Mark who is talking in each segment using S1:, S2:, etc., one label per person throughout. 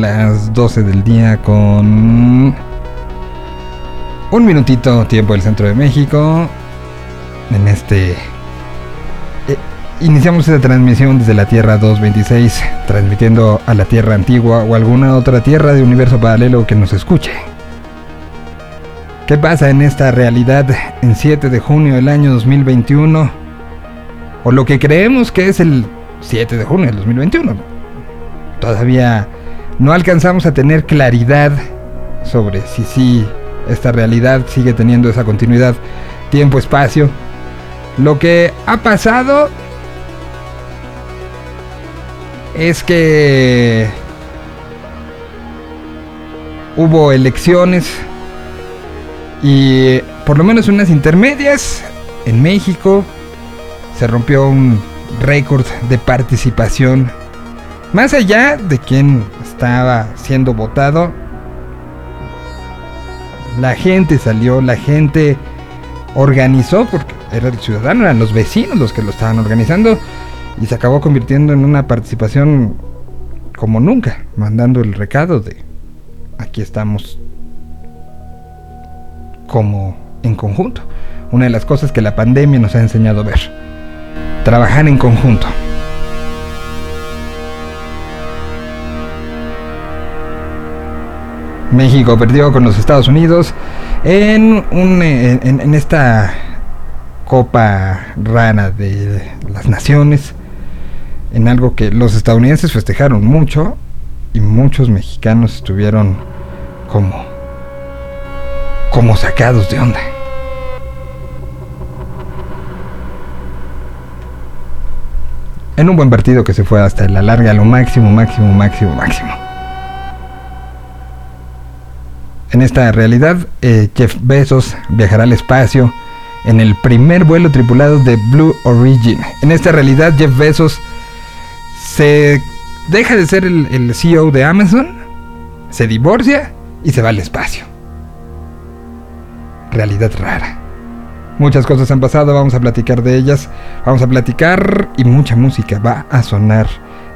S1: Las 12 del día con un minutito tiempo del centro de México. En este... eh, iniciamos esta transmisión desde la Tierra 226, transmitiendo a la Tierra antigua o alguna otra Tierra de universo paralelo que nos escuche. ¿Qué pasa en esta realidad en 7 de junio del año 2021? O lo que creemos que es el 7 de junio del 2021. Todavía no alcanzamos a tener claridad sobre si sí esta realidad sigue teniendo esa continuidad tiempo-espacio. Lo que ha pasado es que hubo elecciones y por lo menos unas intermedias en México se rompió un récord de participación. Más allá de quién estaba siendo votado, la gente salió, la gente organizó, porque era el ciudadano, eran los vecinos los que lo estaban organizando, y se acabó convirtiendo en una participación como nunca, mandando el recado de aquí estamos como en conjunto. Una de las cosas que la pandemia nos ha enseñado a ver. Trabajar en conjunto. México perdió con los Estados Unidos en, un, en, en esta copa rara de las naciones, en algo que los estadounidenses festejaron mucho y muchos mexicanos estuvieron como como sacados de onda. En un buen partido que se fue hasta la larga, lo máximo, máximo, máximo, máximo. En esta realidad, eh, Jeff Bezos viajará al espacio en el primer vuelo tripulado de Blue Origin. En esta realidad, Jeff Bezos se deja de ser el, el CEO de Amazon, se divorcia y se va al espacio realidad rara. Muchas cosas han pasado, vamos a platicar de ellas, vamos a platicar y mucha música va a sonar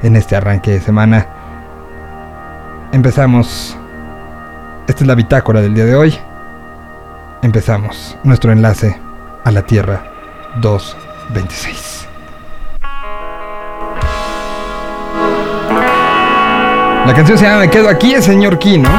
S1: en este arranque de semana. Empezamos. Esta es la bitácora del día de hoy. Empezamos nuestro enlace a la Tierra 226. La canción se llama Me quedo aquí, el señor Kino.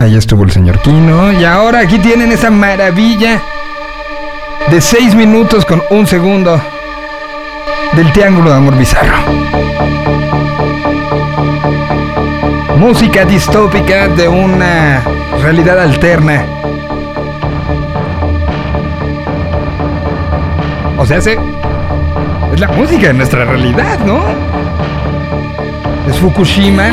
S1: Ahí estuvo el señor Kino. Y ahora aquí tienen esa maravilla de 6 minutos con un segundo del Triángulo de Amor Bizarro. Música distópica de una realidad alterna. O sea, se, es la música de nuestra realidad, ¿no?
S2: Es Fukushima.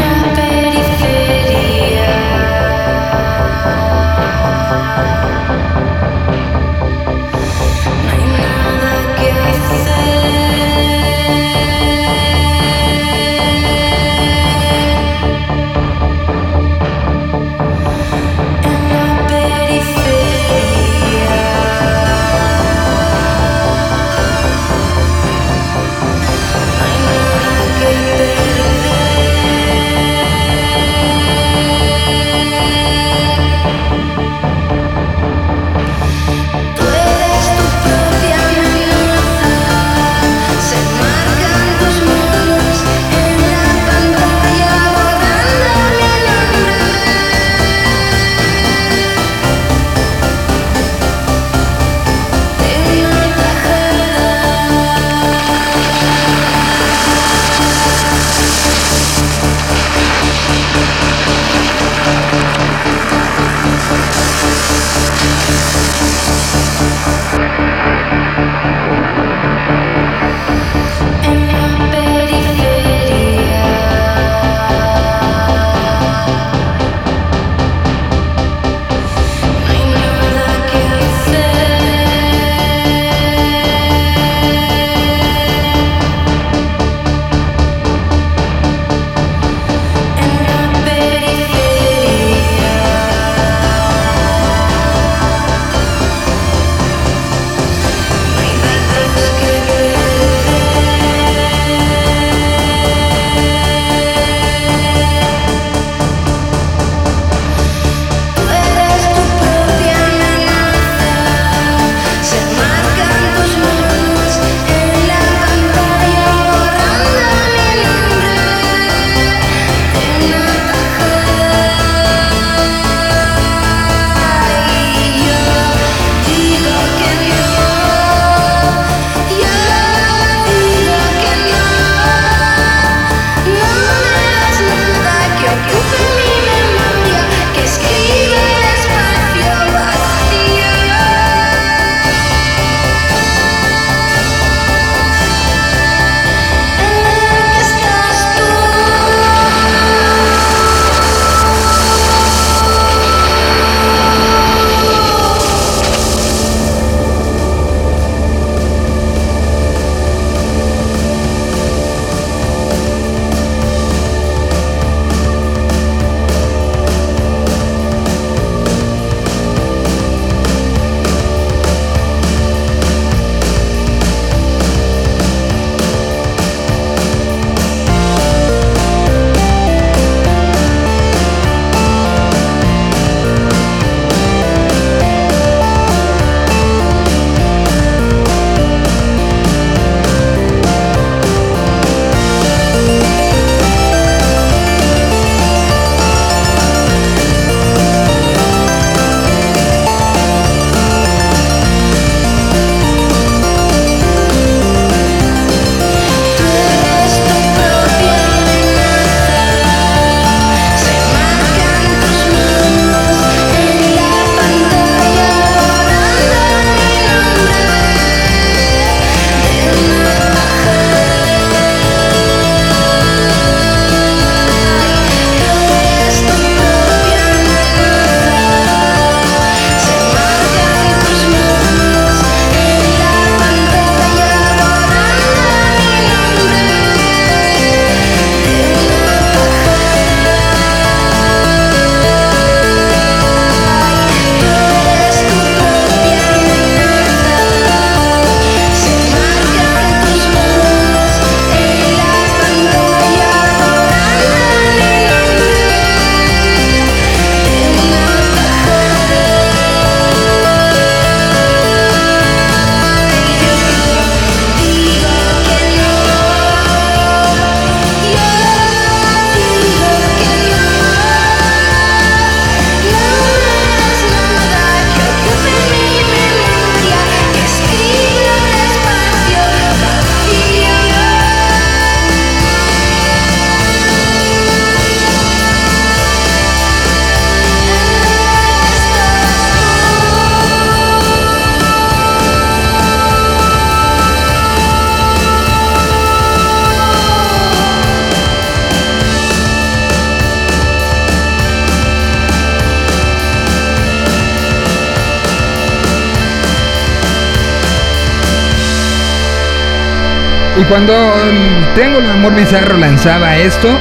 S2: Lanzaba esto,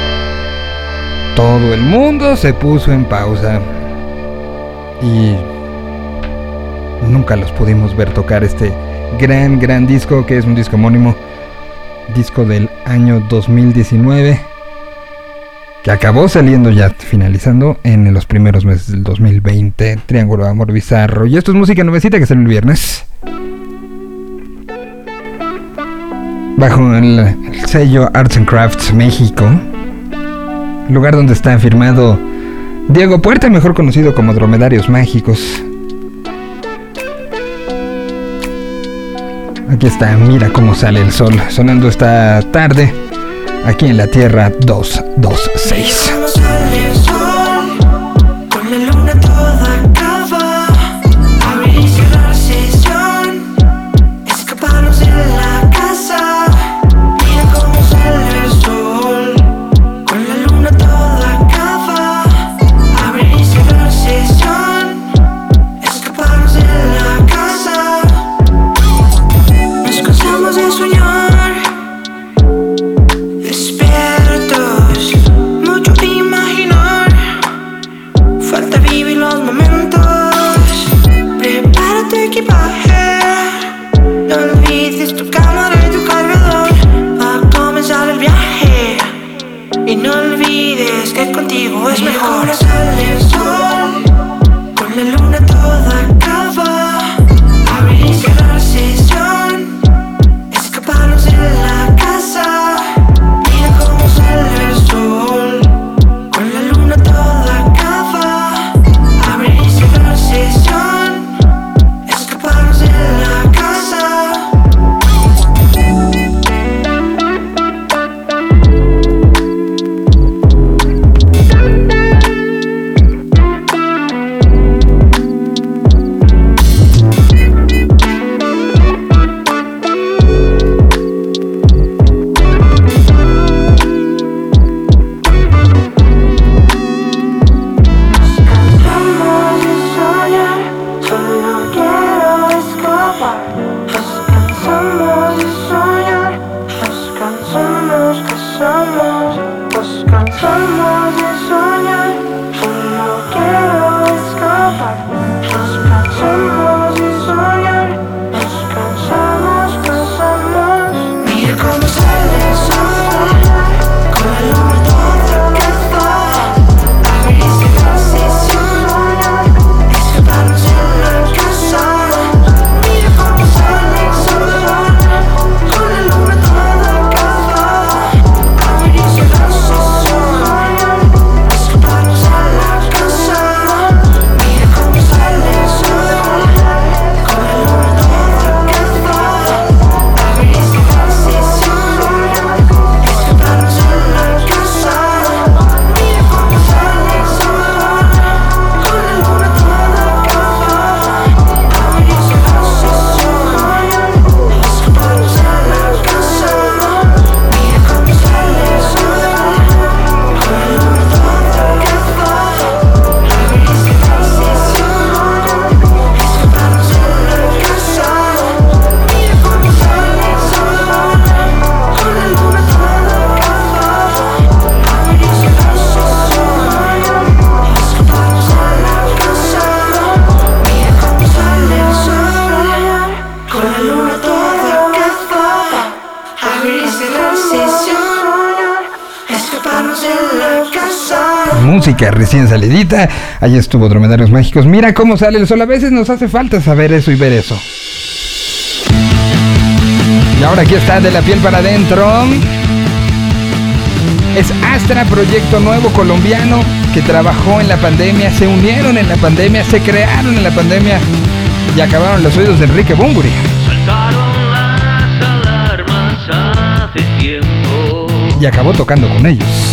S2: todo el mundo se puso en pausa. Y nunca los pudimos ver tocar este gran, gran disco que es un disco homónimo, disco del año 2019, que acabó saliendo ya, finalizando en los primeros meses del 2020, Triángulo de Amor Bizarro. Y esto es música nuevecita que sale el viernes. Bajo el, el sello Arts and Crafts México, lugar donde está firmado Diego Puerta, mejor conocido como Dromedarios Mágicos. Aquí está, mira cómo sale el sol, sonando esta tarde, aquí en la Tierra 226. Ahí estuvo Dromedarios Mágicos. Mira cómo sale el sol, a veces nos hace falta saber eso y ver eso. Y ahora aquí está de la piel para adentro. Es Astra, proyecto nuevo colombiano que trabajó en la pandemia, se unieron en la pandemia, se crearon en la pandemia y acabaron los oídos de Enrique Bumburi.
S3: Saltaron las alarmas hace tiempo.
S2: Y acabó tocando con ellos.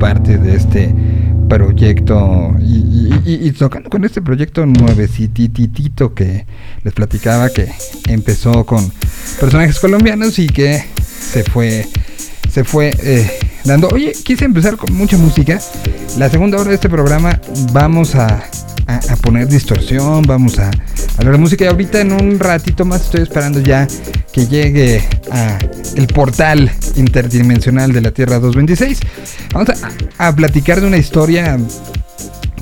S1: Parte de este proyecto y, tocando con este proyecto nuevecititito que les platicaba que empezó con personajes colombianos y que se fue se fue eh, dando. Oye quise empezar con mucha música. La segunda hora de este programa vamos a, a- a poner distorsión vamos a hablar de música y ahorita en un ratito más estoy esperando ya que llegue a el portal interdimensional de la Tierra 226 vamos a, a platicar de una historia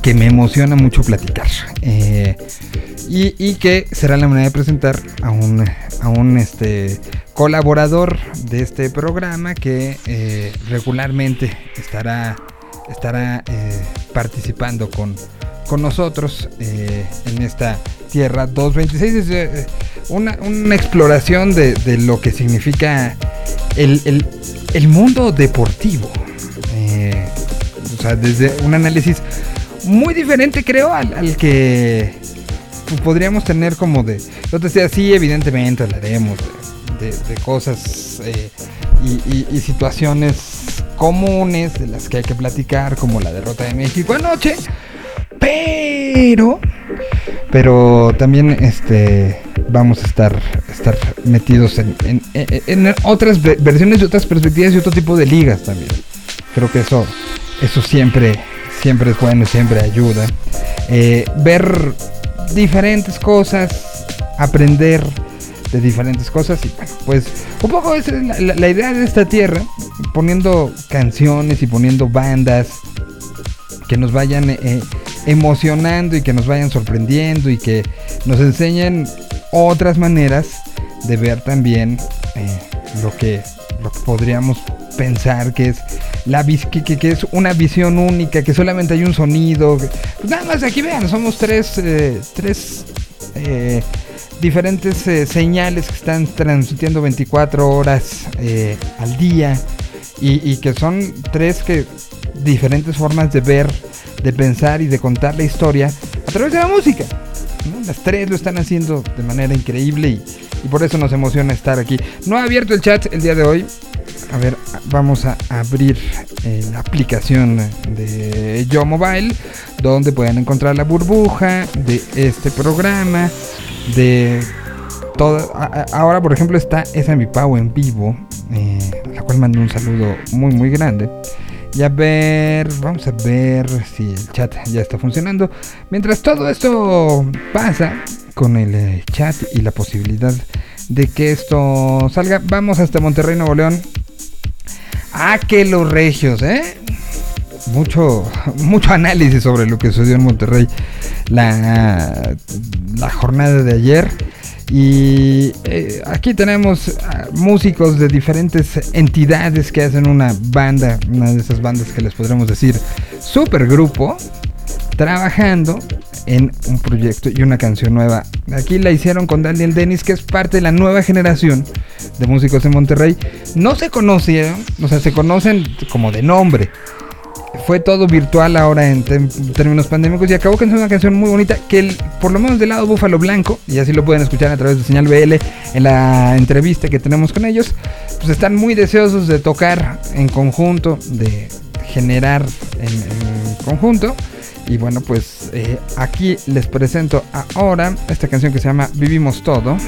S1: que me emociona mucho platicar. Eh, y, y que será la manera de presentar a un, a un este, colaborador de este programa que eh, regularmente estará, estará eh, participando con, con nosotros eh, en esta Tierra 226. Es eh, una, una exploración de, de lo que significa el, el- el mundo deportivo. Eh, o sea, desde un análisis muy diferente, creo, al, que podríamos tener como de. Yo te decía, sí, evidentemente hablaremos de, de- cosas y, y- y situaciones comunes de las que hay que platicar, como la derrota de México anoche. Pero. Pero también este vamos a estar, estar metidos en, en- otras ve- versiones y otras perspectivas y otro tipo de ligas también. Creo que eso, eso siempre, siempre es bueno, siempre ayuda. Eh, ver diferentes cosas, aprender de diferentes cosas y bueno, pues un poco es la idea de esta tierra, poniendo canciones y poniendo bandas que nos vayan eh, emocionando y que nos vayan sorprendiendo y que nos enseñen otras maneras de ver también eh, lo que lo que podríamos pensar que es la que, que- es una visión única que solamente hay un sonido pues nada más aquí vean somos tres eh, tres eh, diferentes eh, señales que están transmitiendo 24 horas eh, al día y, y que son tres que diferentes formas de ver, de pensar y de contar la historia a través de la música. Las tres lo están haciendo de manera increíble y, por eso nos emociona estar aquí. No ha abierto el chat el día de hoy. A ver, vamos a abrir eh, la aplicación de Yo Mobile, donde pueden encontrar la burbuja de este programa, de todo. ahora, por ejemplo, está esa mi Pau en vivo, eh, a la cual mando un saludo muy, muy grande. Y a ver, vamos a ver si el chat ya está funcionando. Mientras todo esto pasa con el eh, chat y la posibilidad de que esto salga, vamos hasta Monterrey, Nuevo León. Ah, que los regios, ¿eh? Mucho, mucho análisis sobre lo que sucedió en Monterrey la, la jornada de ayer. Y eh, aquí tenemos músicos de diferentes entidades que hacen una banda, una de esas bandas que les podremos decir super grupo, trabajando en un proyecto y una canción nueva. Aquí la hicieron con Daniel Dennis, que es parte de la nueva generación de músicos de Monterrey. No se conocieron, o sea, se conocen como de nombre. Fue todo virtual ahora en términos pandémicos y acabó con una canción muy bonita que por lo menos del lado Búfalo Blanco, y así lo pueden escuchar a través de señal BL en la entrevista que tenemos con ellos, pues están muy deseosos de tocar en conjunto, de generar en, en conjunto. Y bueno, pues eh, aquí les presento ahora esta canción que se llama Vivimos Todo.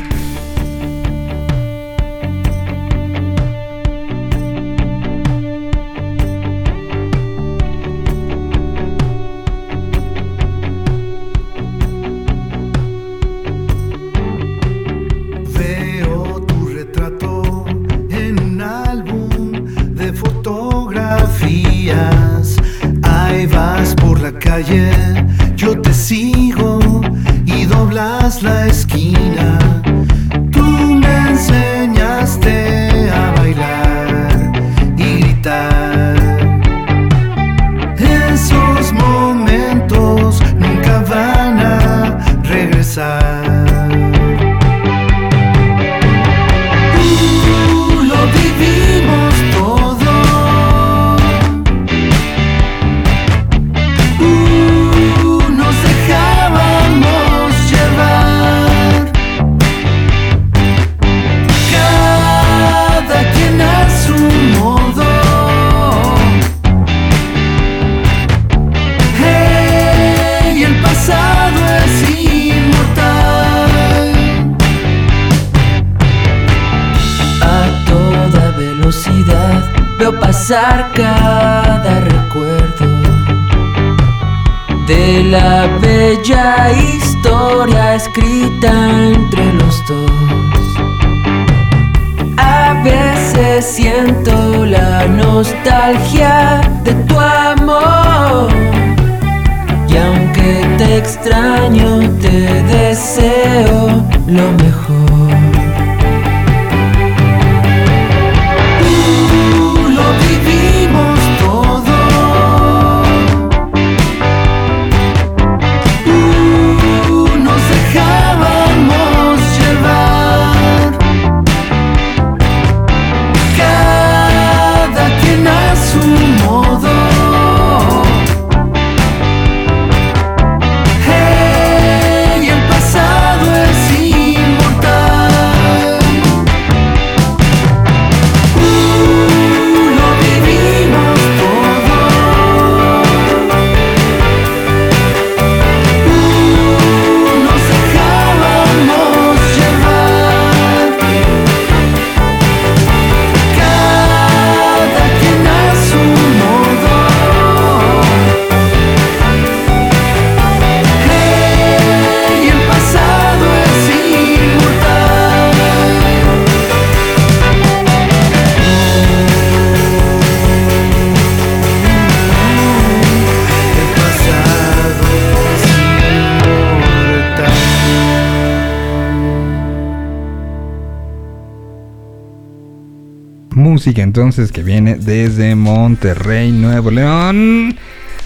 S1: Música entonces que viene desde Monterrey, Nuevo León.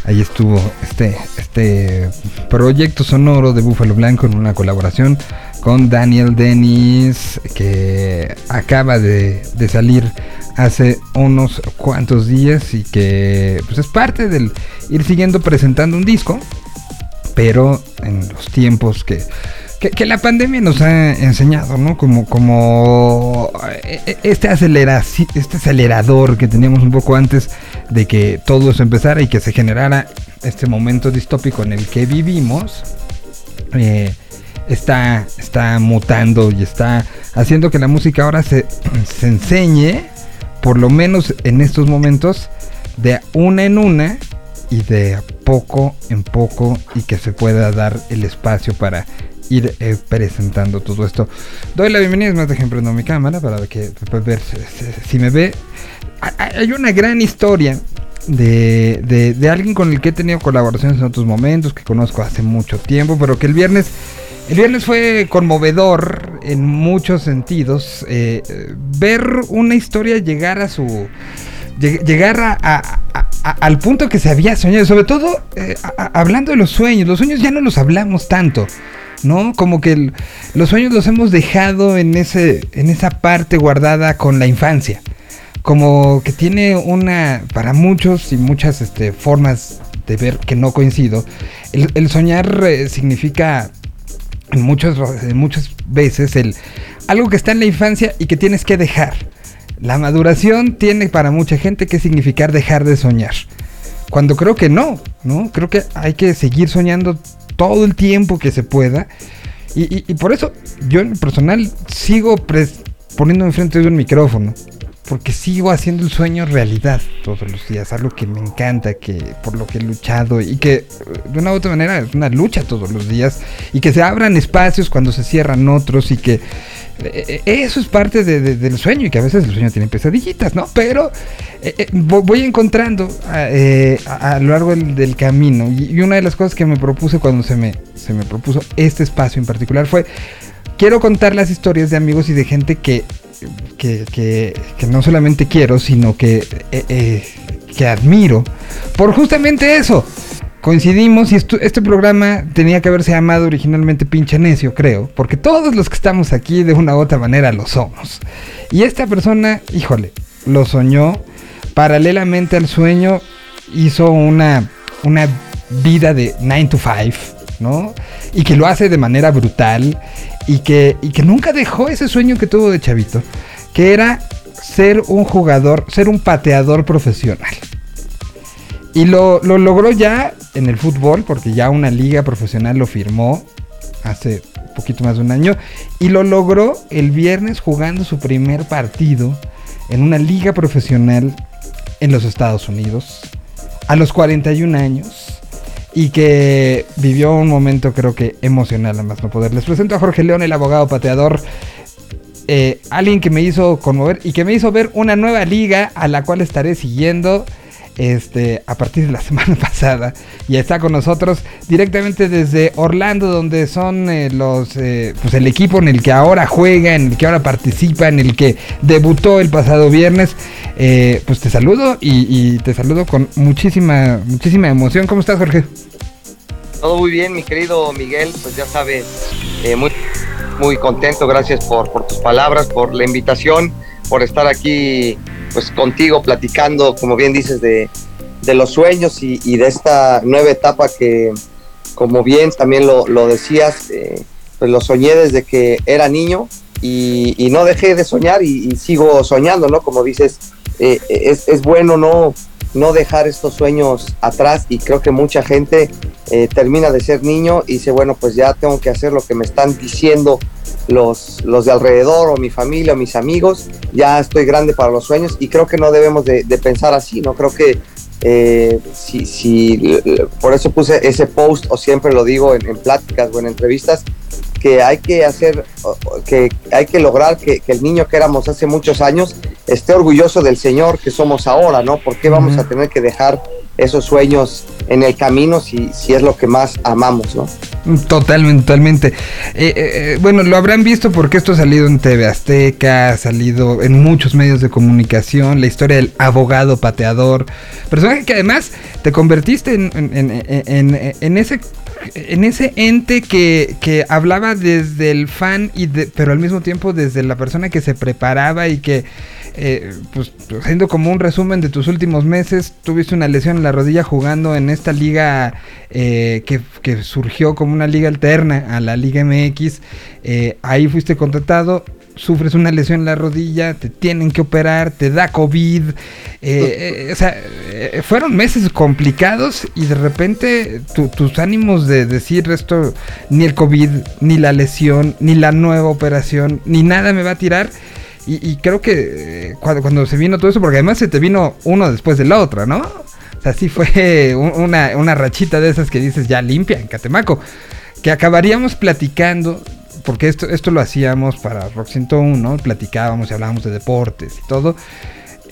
S1: Ahí estuvo este, este proyecto sonoro de Búfalo Blanco en una colaboración con Daniel Dennis, que acaba de, de salir hace unos cuantos días y que pues es parte del ir siguiendo presentando un disco, pero en los tiempos que, que, que la pandemia nos ha enseñado, ¿no? Como, como este, aceleraci- este acelerador que teníamos un poco antes de que todo eso empezara y que se generara este momento distópico en el que vivimos. eh, está, está mutando y está haciendo que la música ahora se, se enseñe, por lo menos en estos momentos, de una en una y de poco en poco y que se pueda dar el espacio para ir eh, presentando todo esto. Doy la bienvenida, es más, dejen prendo mi cámara para que ver si, me ve. Hay- una gran historia de, de- alguien con el que he tenido colaboraciones en otros momentos, que conozco hace mucho tiempo, pero que el viernes, el viernes fue conmovedor en muchos sentidos. eh, ver una historia llegar a su. lleg- Llegar a- a- al punto que se había soñado, sobre todo eh, hablando de los sueños, los sueños ya no los hablamos tanto. ¿No? Como que los sueños los hemos dejado en, ese, en esa parte guardada con la infancia. Como que tiene una, para muchos y muchas este, formas de ver que no coincido, el, soñar eh, significa muchas veces el, algo que está en la infancia y que tienes que dejar. La maduración tiene para mucha gente que significar dejar de soñar. Cuando creo que no, ¿no? Creo que hay que seguir soñando todo el tiempo que se pueda. Y, y- por eso yo en personal sigo poniéndome enfrente de un micrófono. Porque sigo haciendo el sueño realidad todos los días. Algo que me encanta, que por lo que he luchado y que de una u otra manera es una lucha todos los días. Y que se abran espacios cuando se cierran otros y que eh, eh, eso es parte de- de- del sueño y que a veces el sueño tiene pesadillitas, ¿no? Pero eh, vo- voy encontrando a, eh, a- lo largo del, del camino y, y una de las cosas que me propuse cuando se me, se me propuso este espacio en particular fue quiero contar las historias de amigos y de gente que, que, que- que no solamente quiero, sino que, eh, eh, que admiro por justamente eso. Coincidimos y este programa tenía que haberse llamado originalmente Pinche Necio, creo, porque todos los que estamos aquí de una u otra manera lo somos. Y esta persona, híjole, lo soñó, paralelamente al sueño hizo una, una vida de 9 to 5, ¿no? Y que lo hace de manera brutal y que, y que nunca dejó ese sueño que tuvo de chavito, que era ser un jugador, ser un pateador profesional. Y lo, lo logró ya en el fútbol, porque ya una liga profesional lo firmó hace poquito más de un año. Y lo logró el viernes jugando su primer partido en una liga profesional en los Estados Unidos. A los 41 años. Y que vivió un momento creo que emocional a más no poder. Les presento a Jorge León, el abogado pateador. Eh, alguien que me hizo conmover y que me hizo ver una nueva liga a la cual estaré siguiendo este, a partir de la semana pasada. Y está con nosotros directamente desde Orlando, donde son eh, los eh, pues el equipo en el que ahora juega, en el que ahora participa, en el que debutó el pasado viernes. Eh, pues te saludo y, te saludo con muchísima, muchísima emoción. ¿Cómo estás, Jorge?
S4: Todo muy bien, mi querido Miguel, pues ya sabes, eh, muy, muy contento, gracias por tus palabras, por la invitación, por estar aquí pues contigo platicando, como bien dices, de, de los sueños y, de esta nueva etapa que, como bien también lo, lo decías, eh, pues lo soñé desde que era niño y, y no dejé de soñar y, y sigo soñando, ¿no? Como dices, eh, es, es bueno no, no dejar estos sueños atrás y creo que mucha gente eh, termina de ser niño y dice, bueno, pues ya tengo que hacer lo que me están diciendo los, los de alrededor o mi familia o mis amigos, ya estoy grande para los sueños y creo que no debemos de, pensar así, ¿no? Creo que eh, si, si, por eso puse ese post o siempre lo digo en, pláticas o en entrevistas, que hay que hacer, que hay que lograr que, que el niño que éramos hace muchos años esté orgulloso del Señor que somos ahora, ¿no? ¿Por qué vamos a tener que dejar esos sueños en el camino si, si es lo que más amamos, ¿no?
S1: Totalmente, totalmente. Eh, eh, eh, bueno, lo habrán visto porque esto ha salido en TV Azteca, ha salido en muchos medios de comunicación, la historia del abogado pateador, personaje que además te convertiste en, en- en- en- en ese en ese ente que, que hablaba desde el fan, y de- pero al mismo tiempo desde la persona que se preparaba y que, eh, pues haciendo como un resumen de tus últimos meses, tuviste una lesión en la rodilla jugando en esta liga eh, que, que surgió como una liga alterna a la Liga MX. Eh, ahí fuiste contratado. Sufres una lesión en la rodilla, te tienen que operar, te da COVID. eh, eh, o sea, eh, fueron meses complicados y de repente tu- tus ánimos de decir esto, ni el COVID, ni la lesión, ni la nueva operación, ni nada me va a tirar. Y, y creo que eh, cuando, cuando se vino todo eso, porque además se te vino uno después de la otra, ¿no? O sea, sí fue un- una, una rachita de esas que dices ya limpia en Catemaco. Que acabaríamos platicando, porque esto, esto lo hacíamos para Rock 101, ¿no? Platicábamos y hablábamos de deportes y todo.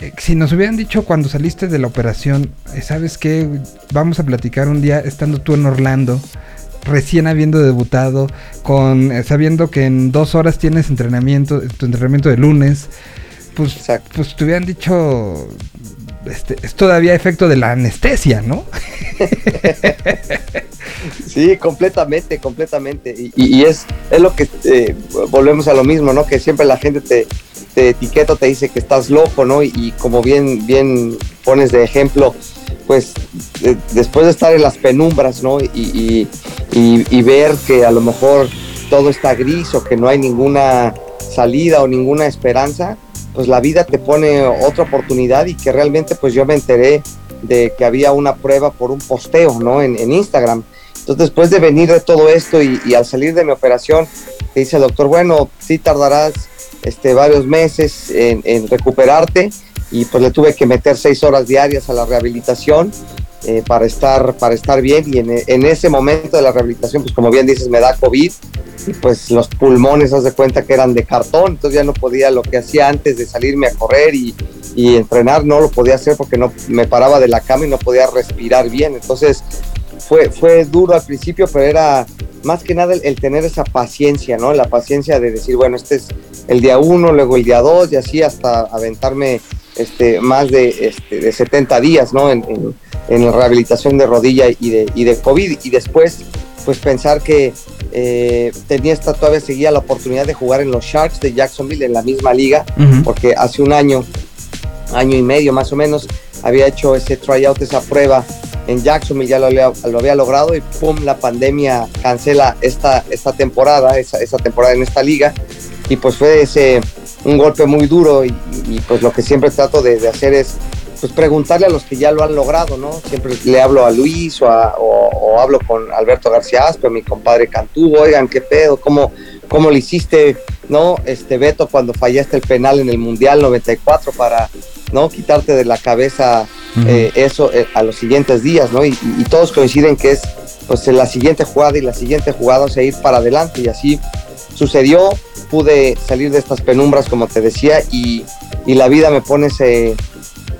S1: Eh, si nos hubieran dicho cuando saliste de la operación, eh, ¿sabes qué? Vamos a platicar un día estando tú en Orlando, recién habiendo debutado, con eh, sabiendo que en dos horas tienes entrenamiento, tu entrenamiento de lunes, pues,
S4: Exacto.
S1: pues te hubieran dicho, este, es todavía efecto de la anestesia, ¿no?
S4: Sí, completamente, completamente. Y, y- es, es lo que eh, volvemos a lo mismo, ¿no? Que siempre la gente te, te etiqueta, te dice que estás loco, ¿no? Y, como bien, bien pones de ejemplo, pues de- después de estar en las penumbras, ¿no? Y- y ver que a lo mejor todo está gris o que no hay ninguna salida o ninguna esperanza, pues la vida te pone otra oportunidad y que realmente pues yo me enteré de que había una prueba por un posteo, ¿no? En, Instagram. Entonces, después de venir de todo esto y, al salir de mi operación, te dice el doctor, bueno, sí tardarás este, varios meses en recuperarte y pues le tuve que meter seis horas diarias a la rehabilitación eh, para, estar, para estar bien y en, en ese momento de la rehabilitación, pues como bien dices, me da COVID y pues los pulmones, haz de cuenta que eran de cartón, entonces ya no podía lo que hacía antes de salirme a correr y, entrenar, no lo podía hacer porque no me paraba de la cama y no podía respirar bien, entonces fue, fue duro al principio, pero era más que nada el, el tener esa paciencia, ¿no? La paciencia de decir, bueno, este es el día uno, luego el día dos y así hasta aventarme este, más de, este, de 70 días, ¿no? En, en- en rehabilitación de rodilla y de, y de COVID. Y después, pues pensar que eh, tenía esta, todavía seguía la oportunidad de jugar en los Sharks de Jacksonville en la misma liga,
S1: Ujú.
S4: porque hace un año, año y medio más o menos, había hecho ese tryout, esa prueba en Jacksonville, ya lo había, lo había logrado y pum, la pandemia cancela esta, esta temporada, esa, esa temporada en esta liga. Y pues fue ese un golpe muy duro y, y, pues lo que siempre trato de, de hacer es pues preguntarle a los que ya lo han logrado, ¿no? Siempre le hablo a Luis o, a- o- o hablo con Alberto García Aspe, mi compadre Cantú, oigan, ¿qué pedo? ¿Cómo, cómo le hiciste, no? Este Beto cuando fallaste el penal en el Mundial 94 para, ¿no? Quitarte de la cabeza eh, eso eh, a los siguientes días, ¿no? Y, y- y todos coinciden que es, pues, la siguiente jugada y la siguiente jugada, o sea, ir para adelante y así sucedió, pude salir de estas penumbras, como te decía, y, y la vida me pone ese,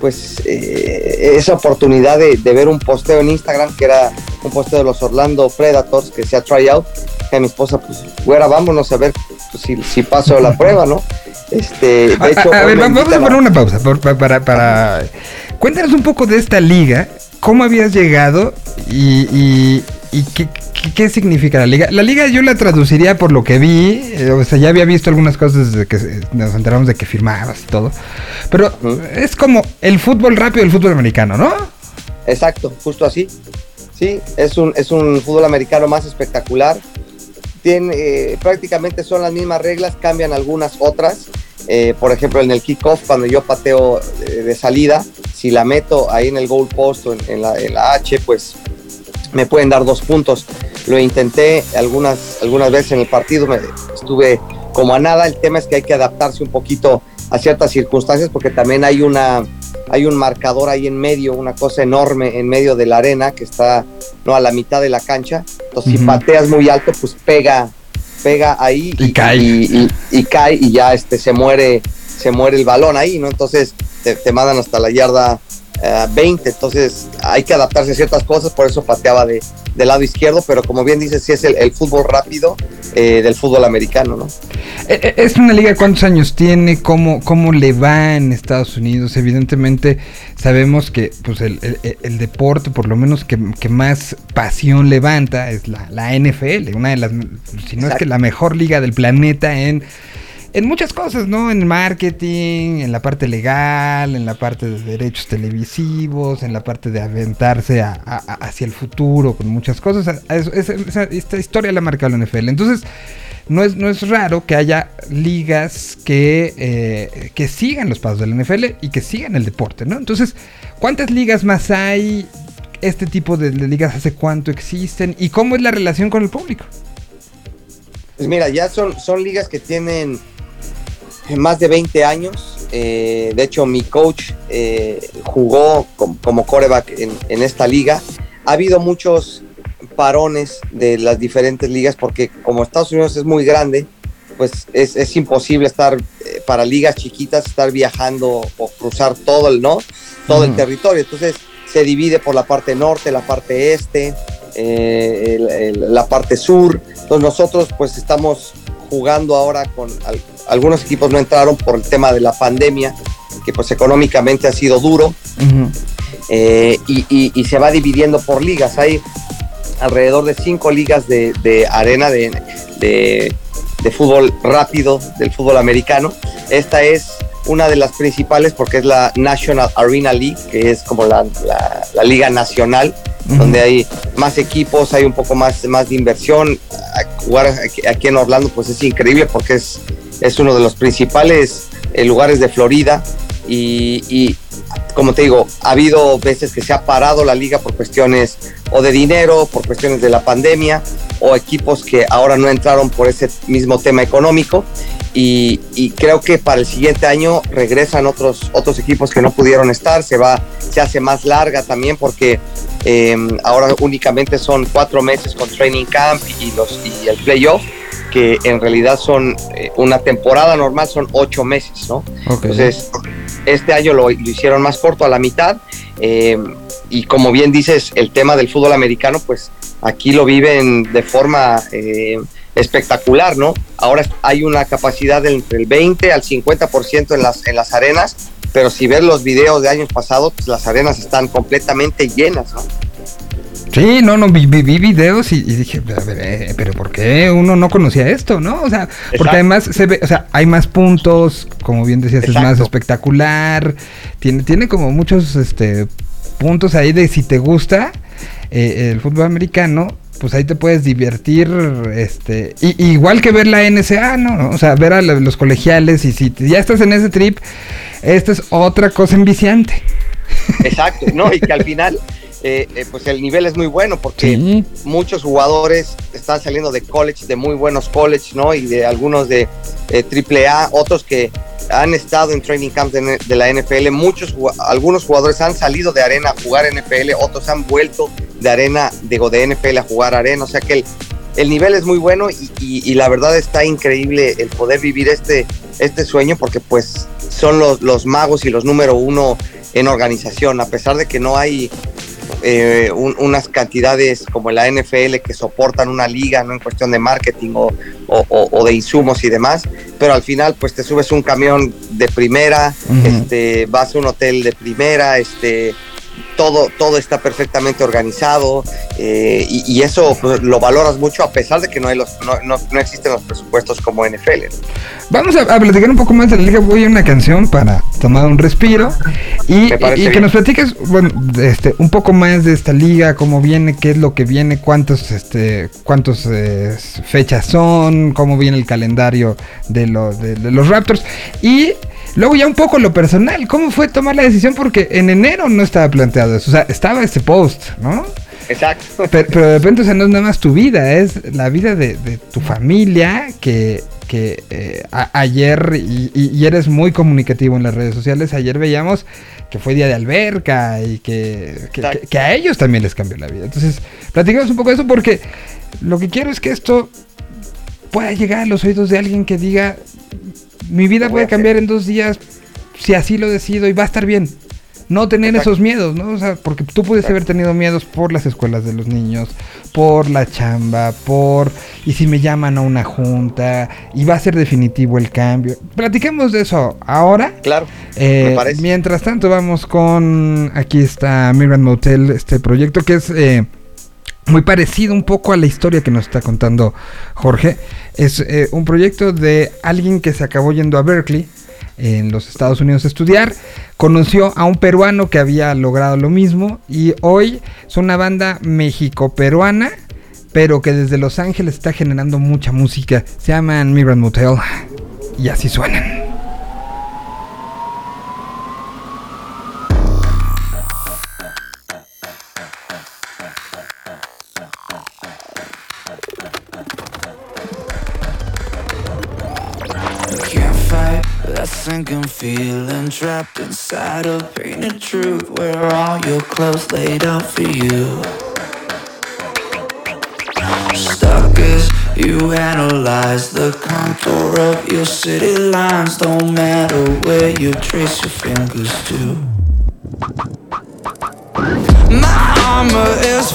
S4: pues, eh, esa oportunidad de, de ver un posteo en Instagram, que era un posteo de los Orlando Predators, que decía tryout, que a mi esposa, pues, güera, vámonos a ver pues, si, si paso la prueba, ¿no? Este, de hecho,
S1: a, ver, vamos a poner una pausa por- pa- para, para, Cuéntanos un poco de esta liga, cómo habías llegado y, y- y qué, qué- qué significa la liga. La liga yo la traduciría por lo que vi, eh, o sea, ya había visto algunas cosas desde que eh, nos enteramos de que firmabas y todo, pero es como el fútbol rápido del fútbol americano, ¿no?
S4: Exacto, justo así. Sí, es un, es un fútbol americano más espectacular. Tiene, eh, prácticamente son las mismas reglas, cambian algunas otras. Eh, por ejemplo, en el kickoff, cuando yo pateo de, de salida, si la meto ahí en el goal post o en, en la, en la H, pues me pueden dar dos puntos. Lo intenté algunas, algunas veces en el partido, me estuve como a nada. El tema es que hay que adaptarse un poquito a ciertas circunstancias porque también hay una hay un marcador ahí en medio, una cosa enorme en medio de la arena que está no a la mitad de la cancha. Entonces, si pateas muy alto, pues pega, pega ahí
S1: Y cae.
S4: y, y- y cae y ya este se muere, se muere el balón ahí, ¿no? Entonces te, te mandan hasta la yarda eh, 20. Entonces hay que adaptarse a ciertas cosas, por eso pateaba de, del lado izquierdo, pero como bien dices, sí es el, el fútbol rápido eh, del fútbol americano, ¿no?
S1: Eh, eh, ¿Es una liga cuántos años tiene? ¿Cómo, ¿Cómo le va en Estados Unidos? Evidentemente sabemos que pues el, el- el deporte, por lo menos que, que más pasión levanta, es la, la NFL, una de las, si no es que la mejor liga del planeta en, en muchas cosas, ¿no? En marketing, en la parte legal, en la parte de derechos televisivos, en la parte de aventarse a- hacia el futuro, con muchas cosas. Esta historia la ha marcado la NFL. Entonces, no es, no es raro que haya ligas que, eh, que sigan los pasos de la NFL y que sigan el deporte, ¿no? Entonces, ¿cuántas ligas más hay? Este tipo de, de ligas hace cuánto existen y cómo es la relación con el público.
S4: Pues mira, ya son, son ligas que tienen más de 20 años. Eh, de hecho, mi coach eh, jugó com- como coreback en, en esta liga. Ha habido muchos parones de las diferentes ligas porque como Estados Unidos es muy grande, pues es, es imposible estar eh, para ligas chiquitas, estar viajando o cruzar todo el, ¿no? Todo el territorio. Entonces se divide por la parte norte, la parte este, el- el- la parte sur. Entonces nosotros pues estamos jugando ahora con al- algunos equipos no entraron por el tema de la pandemia, que pues económicamente ha sido duro eh, y, y- y se va dividiendo por ligas. Hay alrededor de cinco ligas de, de arena de, de- de fútbol rápido del fútbol americano. Esta es una de las principales porque es la National Arena League, que es como la, la- la liga nacional, donde hay más equipos, hay un poco más, más de inversión. Jugar aquí, aquí en Orlando pues es increíble porque es, es uno de los principales eh, lugares de Florida y, como te digo, ha habido veces que se ha parado la liga por cuestiones o de dinero, por cuestiones de la pandemia o equipos que ahora no entraron por ese mismo tema económico. Y, creo que para el siguiente año regresan otros, otros equipos que no pudieron estar, se va, se hace más larga también porque eh, ahora únicamente son cuatro meses con training camp y, los, y el playoff, que en realidad son eh, una temporada normal, son ocho meses, ¿no? Entonces, este año lo, lo hicieron más corto, a la mitad. eh, y como bien dices, el tema del fútbol americano, pues aquí lo viven de forma eh, espectacular, ¿no? Ahora hay una capacidad de entre el 20 al 50% en las, en las arenas, pero si ves los videos de años pasados, pues las arenas están completamente llenas, ¿no?
S1: Sí, no, no, vi, vi- vi videos y, y dije, a ver, eh, pero ¿por qué uno no conocía esto, no? O sea, porque además se ve, o sea, hay más puntos, como bien decías, es más espectacular, tiene, tiene como muchos, este, puntos ahí de si te gusta eh, el fútbol americano, pues ahí te puedes divertir, este, y, igual que ver la NSA, ¿no? O sea, ver a los colegiales y si ya estás en ese trip, esta es otra cosa enviciante.
S4: Exacto, ¿no? Y que al final, eh, eh, pues el nivel es muy bueno porque
S1: Sí.
S4: muchos jugadores están saliendo de college, de muy buenos college, ¿no? Y de algunos de eh, triple A, otros que han estado en training camps de, de la NFL. Muchos, algunos jugadores han salido de arena a jugar NFL, otros han vuelto de arena, digo, de NFL a jugar arena. O sea que el, el nivel es muy bueno y, y- y la verdad está increíble el poder vivir este, este sueño porque pues son los, los magos y los número uno en organización, a pesar de que no hay eh, un- unas cantidades como la NFL que soportan una liga, no en cuestión de marketing o, o- o- o de insumos y demás, pero al final pues te subes un camión de primera, este, vas a un hotel de primera, este, todo, todo está perfectamente organizado eh, y, y eso pues, lo valoras mucho a pesar de que no, hay los, no, no- no existen los presupuestos como NFL.
S1: Vamos a, a platicar un poco más de la liga. Voy a una canción para tomar un respiro y, que nos platiques bueno, este, un poco más de esta liga, cómo viene, qué es lo que viene, cuántos, este, cuántos eh, fechas son, cómo viene el calendario de, lo- de- de los Raptors y luego ya un poco lo personal, cómo fue tomar la decisión porque en enero no estaba planteado eso, o sea, estaba este post, ¿no?
S4: Exacto.
S1: Pero, pero de repente, o sea, no es nada más tu vida, es la vida de, de tu familia que, que eh, a- ayer, y, eres muy comunicativo en las redes sociales, ayer veíamos que fue día de alberca y que, que, que- que a ellos también les cambió la vida. Entonces, platicamos un poco de eso porque lo que quiero es que esto pueda llegar a los oídos de alguien que diga, mi vida puede
S4: a hacer".
S1: cambiar en dos días si así lo decido y va a estar bien. no tener
S4: Exacto.
S1: esos miedos, ¿no? O sea, porque tú pudiste haber tenido miedos por las escuelas de los niños, por la chamba, por y si me llaman a una junta y va a ser definitivo el cambio. Platiquemos de eso ahora.
S4: Claro,
S1: Eh,
S4: me parece.
S1: mientras tanto vamos con aquí está Migrant Motel, este proyecto que es eh, muy parecido un poco a la historia que nos está contando Jorge. Es eh, un proyecto de alguien que se acabó yendo a Berkeley en los Estados Unidos a estudiar, conoció a un peruano que había logrado lo mismo y hoy son una banda México-peruana, pero que desde Los Ángeles está generando mucha música. Se llaman Migrant Motel y así suenan.
S5: Trapped inside a painted truth where all your clothes laid out for you. Stuck as you analyze the contour of your city lines. Don't matter where you trace your fingers to. My armor is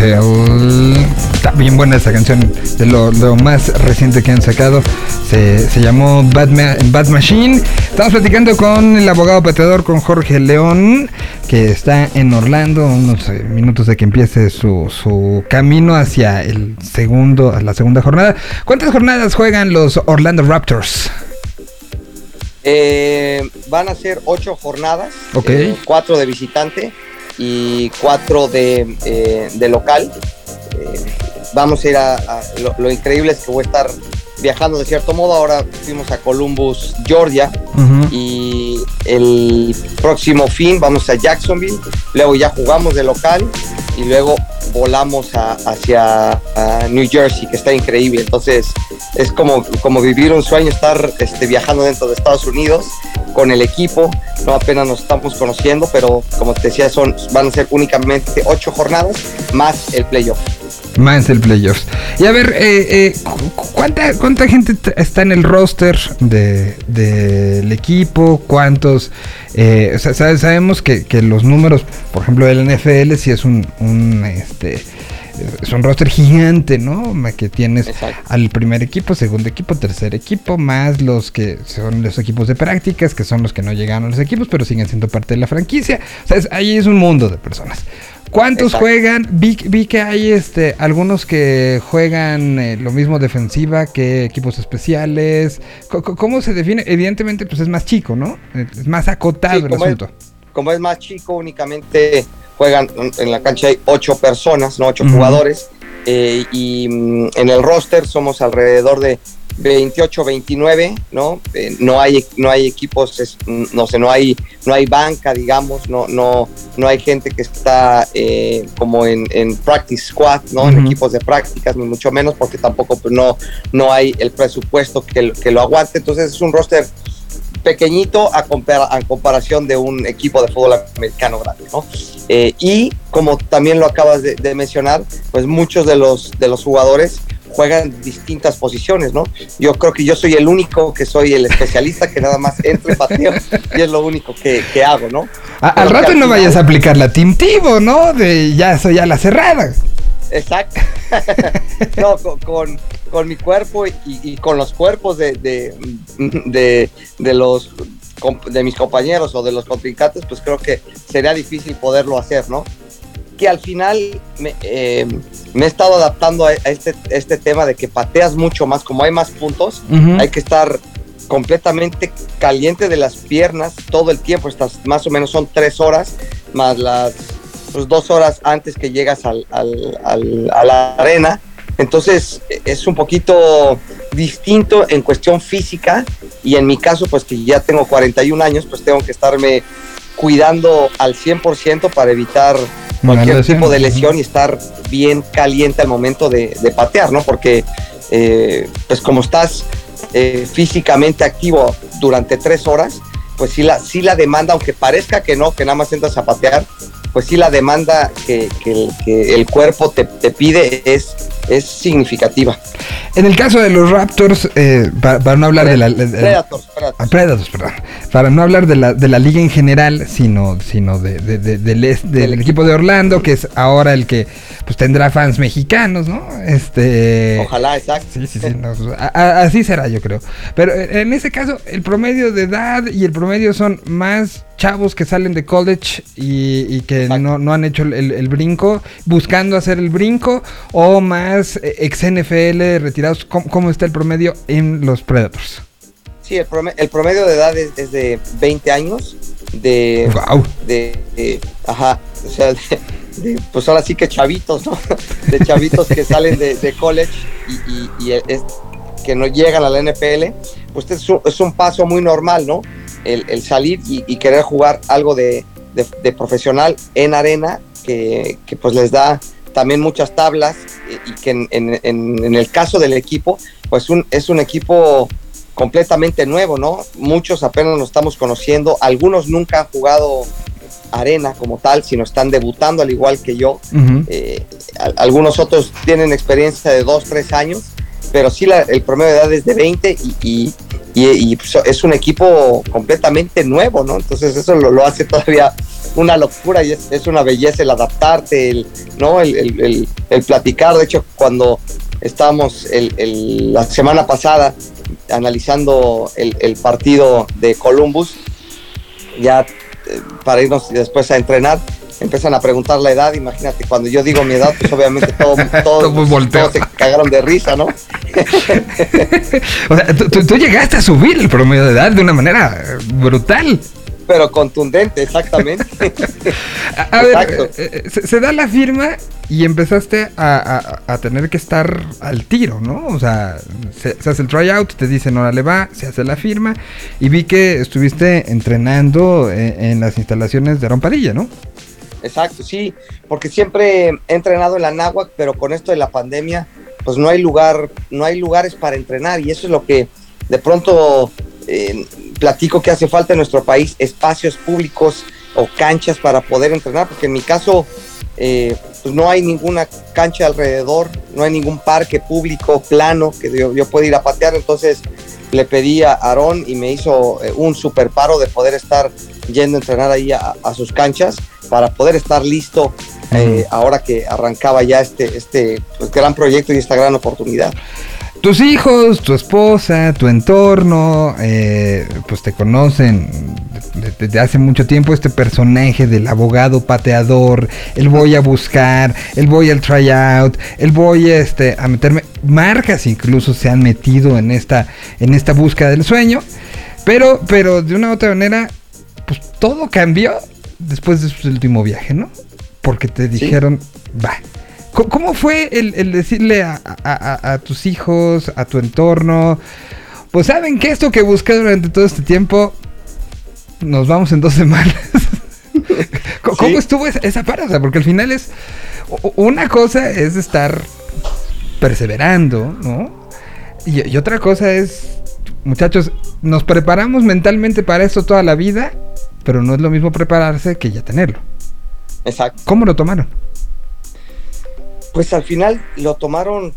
S1: Está bien buena esa canción. De lo, lo más reciente que han sacado. Se, se llamó Bad, Ma- Bad Machine. Estamos platicando con el abogado pateador, con Jorge León, que está en Orlando, unos eh, minutos de que empiece su, su camino hacia el segundo, la segunda jornada. ¿Cuántas jornadas juegan los Orlando Raptors?
S4: Eh, van a ser ocho jornadas,
S1: Ok.
S4: eh, cuatro de visitante y cuatro de, eh, de local. Eh, vamos a ir a, a- lo, lo increíble es que voy a estar viajando de cierto modo. Ahora fuimos a Columbus, Georgia, y el próximo fin vamos a Jacksonville. Luego ya jugamos de local y luego volamos a- hacia a New Jersey, que está increíble. Entonces es como, como vivir un sueño estar este, viajando dentro de Estados Unidos con el equipo. Apenas nos estamos conociendo, pero como te decía, son, van a ser únicamente ocho jornadas más el playoff.
S1: Más el playoffs. Y a ver, eh, eh, cu- cu- ¿cuánta, ¿cuánta gente está en el roster de- del equipo? ¿Cuántos? eh, o sea, sabe- sabemos que, que los números, por ejemplo, del NFL sí es un, un, este, es un roster gigante, ¿no? Que tienes
S4: Exacto.
S1: al primer equipo, segundo equipo, tercer equipo, más los que son los equipos de prácticas, que son los que no llegaron a los equipos, pero siguen siendo parte de la franquicia. O sea, es- ahí es un mundo de personas. ¿Cuántos
S4: Exacto.
S1: juegan? Vi, vi que hay este algunos que juegan eh, lo mismo defensiva que equipos especiales. ¿Cómo se define? Evidentemente, pues es más chico, ¿no? Es más acotado
S4: Sí,
S1: el
S4: es-
S1: asunto.
S4: como es más chico, únicamente juegan en la cancha hay ocho personas, no ocho jugadores. eh, y mm, en el roster somos alrededor de 28, 29, ¿no? Eh, no hay no hay equipos, es- mm, no sé, no hay no hay banca, digamos, no no no hay gente que está eh, como en, en practice squad, ¿no? En equipos de prácticas ni mucho menos, porque tampoco pues, no no hay el presupuesto que, que lo aguante. Entonces es un roster pequeñito a, compara- a comparación de un equipo de fútbol americano grande, ¿no? Eh, y como también lo acabas de, de mencionar, pues muchos de los, de los jugadores juegan distintas posiciones, ¿no? Yo creo que yo soy el único que soy el especialista que nada más entro y pateo y es lo único que, que hago, ¿no?
S1: A- al rato no vayas a aplicar la Team Tivo, ¿no? De ya soy a la cerrada.
S4: Exacto. no, con, con, con mi cuerpo y, y con los cuerpos de, de, de, de los de mis compañeros o de los contrincantes, pues creo que sería difícil poderlo hacer, ¿no? Que al final me, eh, me he estado adaptando a, a este, este tema de que pateas mucho más, como hay más puntos, hay que estar completamente caliente de las piernas todo el tiempo. Estas más o menos son tres horas, más las pues, dos horas antes que llegas al, al- al- a la arena. Entonces es un poquito distinto en cuestión física y en mi caso, pues que ya tengo 41 años, pues tengo que estarme cuidando al 100% para evitar cualquier
S1: lesión.
S4: tipo de lesión y estar bien caliente al momento de, de patear, ¿no? Porque eh, pues como estás eh, físicamente activo durante tres horas, pues sí la, sí la demanda, aunque parezca que no, que nada más entras a patear, pues sí la demanda que, que el, que el cuerpo te, te pide es, es significativa.
S1: En el caso de los Raptors, eh, para, para no hablar de la... de-
S4: Predators, Predators.
S1: Ah, Predators, perdón. Para no hablar de la, de la liga en general, sino, sino de, de- de- del, del equipo de Orlando, que es ahora el que pues tendrá fans mexicanos, ¿no? Este.
S4: Ojalá, exacto.
S1: Sí, sí, sí. no, a- a- así será, yo creo. Pero eh, en ese caso, el promedio de edad y el promedio son más chavos que salen de college y, y que no, no han hecho el, el- el brinco, buscando hacer el brinco, o más eh, ex NFL retirados. ¿Cómo, cómo está el promedio en los Predators?
S4: Sí, el promedio, el promedio de edad es, es de 20 años, de,
S1: Wow.
S4: de, de- ajá, o sea, de, de, pues ahora sí que chavitos, ¿no? De chavitos que salen de, de college y, y- y es, que no llegan a la NFL, pues es un, es un paso muy normal, ¿no? El, el salir y, y querer jugar algo de, de- de profesional en arena, que, que, pues les da también muchas tablas y, y que en, en- en- en el caso del equipo, pues un, es un equipo completamente nuevo, ¿no? Muchos apenas nos estamos conociendo, algunos nunca han jugado arena como tal, sino están debutando al igual que yo. Eh, a- algunos otros tienen experiencia de 2, 3 años, pero sí la- el promedio de edad es de 20 y, y- y- pues, es un equipo completamente nuevo, ¿no? Entonces eso lo, hace todavía una locura y es, es una belleza el adaptarte, el, ¿no? El, el- platicar. De hecho, cuando estábamos la semana pasada analizando el, el partido de Columbus, ya eh, para irnos después a entrenar, empiezan a preguntar la edad. Imagínate, cuando yo digo mi edad, pues obviamente todo, todo- todos se cagaron de risa, ¿no?
S1: O sea, tú, llegaste a subir el promedio de edad de una manera eh, brutal.
S4: Pero contundente, exactamente.
S1: A, ver, eh, eh, se, se da la firma y empezaste a, a- a tener que estar al tiro, ¿no? O sea, se, se hace el tryout, te dicen, órale va, se hace la firma. Y vi que estuviste entrenando eh, en, las instalaciones de Rompadilla, ¿no?
S4: Exacto, sí, porque siempre he entrenado en la náhuac, pero con esto de la pandemia, pues no hay lugar, no hay lugares para entrenar y eso es lo que de pronto eh, platico que hace falta en nuestro país espacios públicos o canchas para poder entrenar, porque en mi caso eh, pues no hay ninguna cancha alrededor, no hay ningún parque público plano que yo, pueda ir a patear, entonces le pedí a Aarón y me hizo eh, un super paro de poder estar yendo a entrenar ahí a sus canchas para poder estar listo eh, ahora que arrancaba ya este, este pues, gran proyecto y esta gran oportunidad.
S1: Tus hijos, tu esposa, tu entorno, eh, pues te conocen de- desde hace mucho tiempo este personaje del abogado pateador, el voy a buscar, el voy al tryout, el voy este, a meterme. Marcas incluso se han metido en esta, en esta búsqueda del sueño, pero, pero de una u otra manera, pues todo cambió después de su último viaje, ¿no? Porque te dijeron, va. ¿Cómo fue el, el decirle a, a- a- a tus hijos, a tu entorno? Pues saben que esto que busqué durante todo este tiempo, nos vamos en dos semanas. ¿Cómo
S4: Sí.
S1: estuvo esa, esa parada? Porque al final es, una cosa es estar perseverando, ¿no? Y, y otra cosa es, muchachos, nos preparamos mentalmente para esto toda la vida, pero no es lo mismo prepararse que ya tenerlo.
S4: Exacto.
S1: ¿Cómo lo tomaron?
S4: Pues al final lo tomaron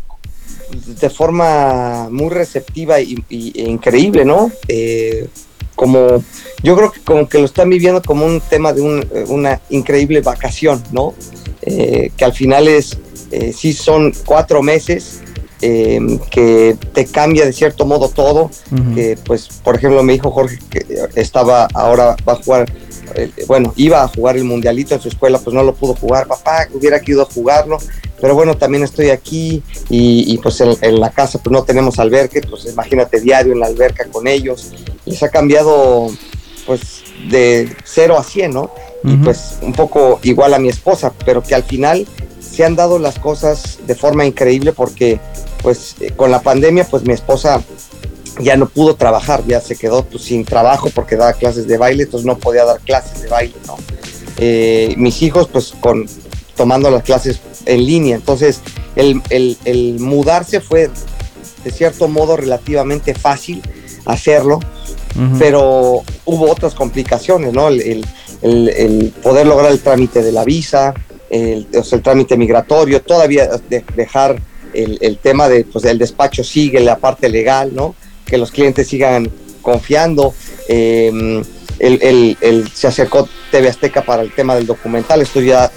S4: de forma muy receptiva y, y- e increíble, ¿no? Eh, como yo creo que como que lo están viviendo como un tema de un- una increíble vacación, ¿no? Eh, que al final es, eh, sí son cuatro meses eh, que te cambia de cierto modo todo,
S1: Ujú.
S4: que pues por ejemplo me dijo Jorge que estaba ahora va a jugar eh, bueno iba a jugar el mundialito en su escuela pues no lo pudo jugar papá hubiera querido jugarlo pero bueno también estoy aquí y, y, pues en, en la casa pues no tenemos alberque pues imagínate diario en la alberca con ellos les ha cambiado pues de 0 a 100 no y
S1: Ujú.
S4: pues un poco igual a mi esposa pero que al final se han dado las cosas de forma increíble porque pues eh, con la pandemia pues mi esposa ya no pudo trabajar, ya se quedó pues, sin trabajo porque daba clases de baile, entonces no podía dar clases de baile, ¿no? Eh, mis hijos pues con tomando las clases en línea, entonces el, el- el mudarse fue de cierto modo relativamente fácil hacerlo, pero hubo otras complicaciones, ¿no? El, el- el- el poder lograr el trámite de la visa, el, o sea, el trámite migratorio, todavía de- dejar el, el tema de, pues, el despacho sigue, la parte legal, ¿no? Que los clientes sigan confiando. eh, el, el- el- se acercó TV Azteca para el tema del documental, estoy ya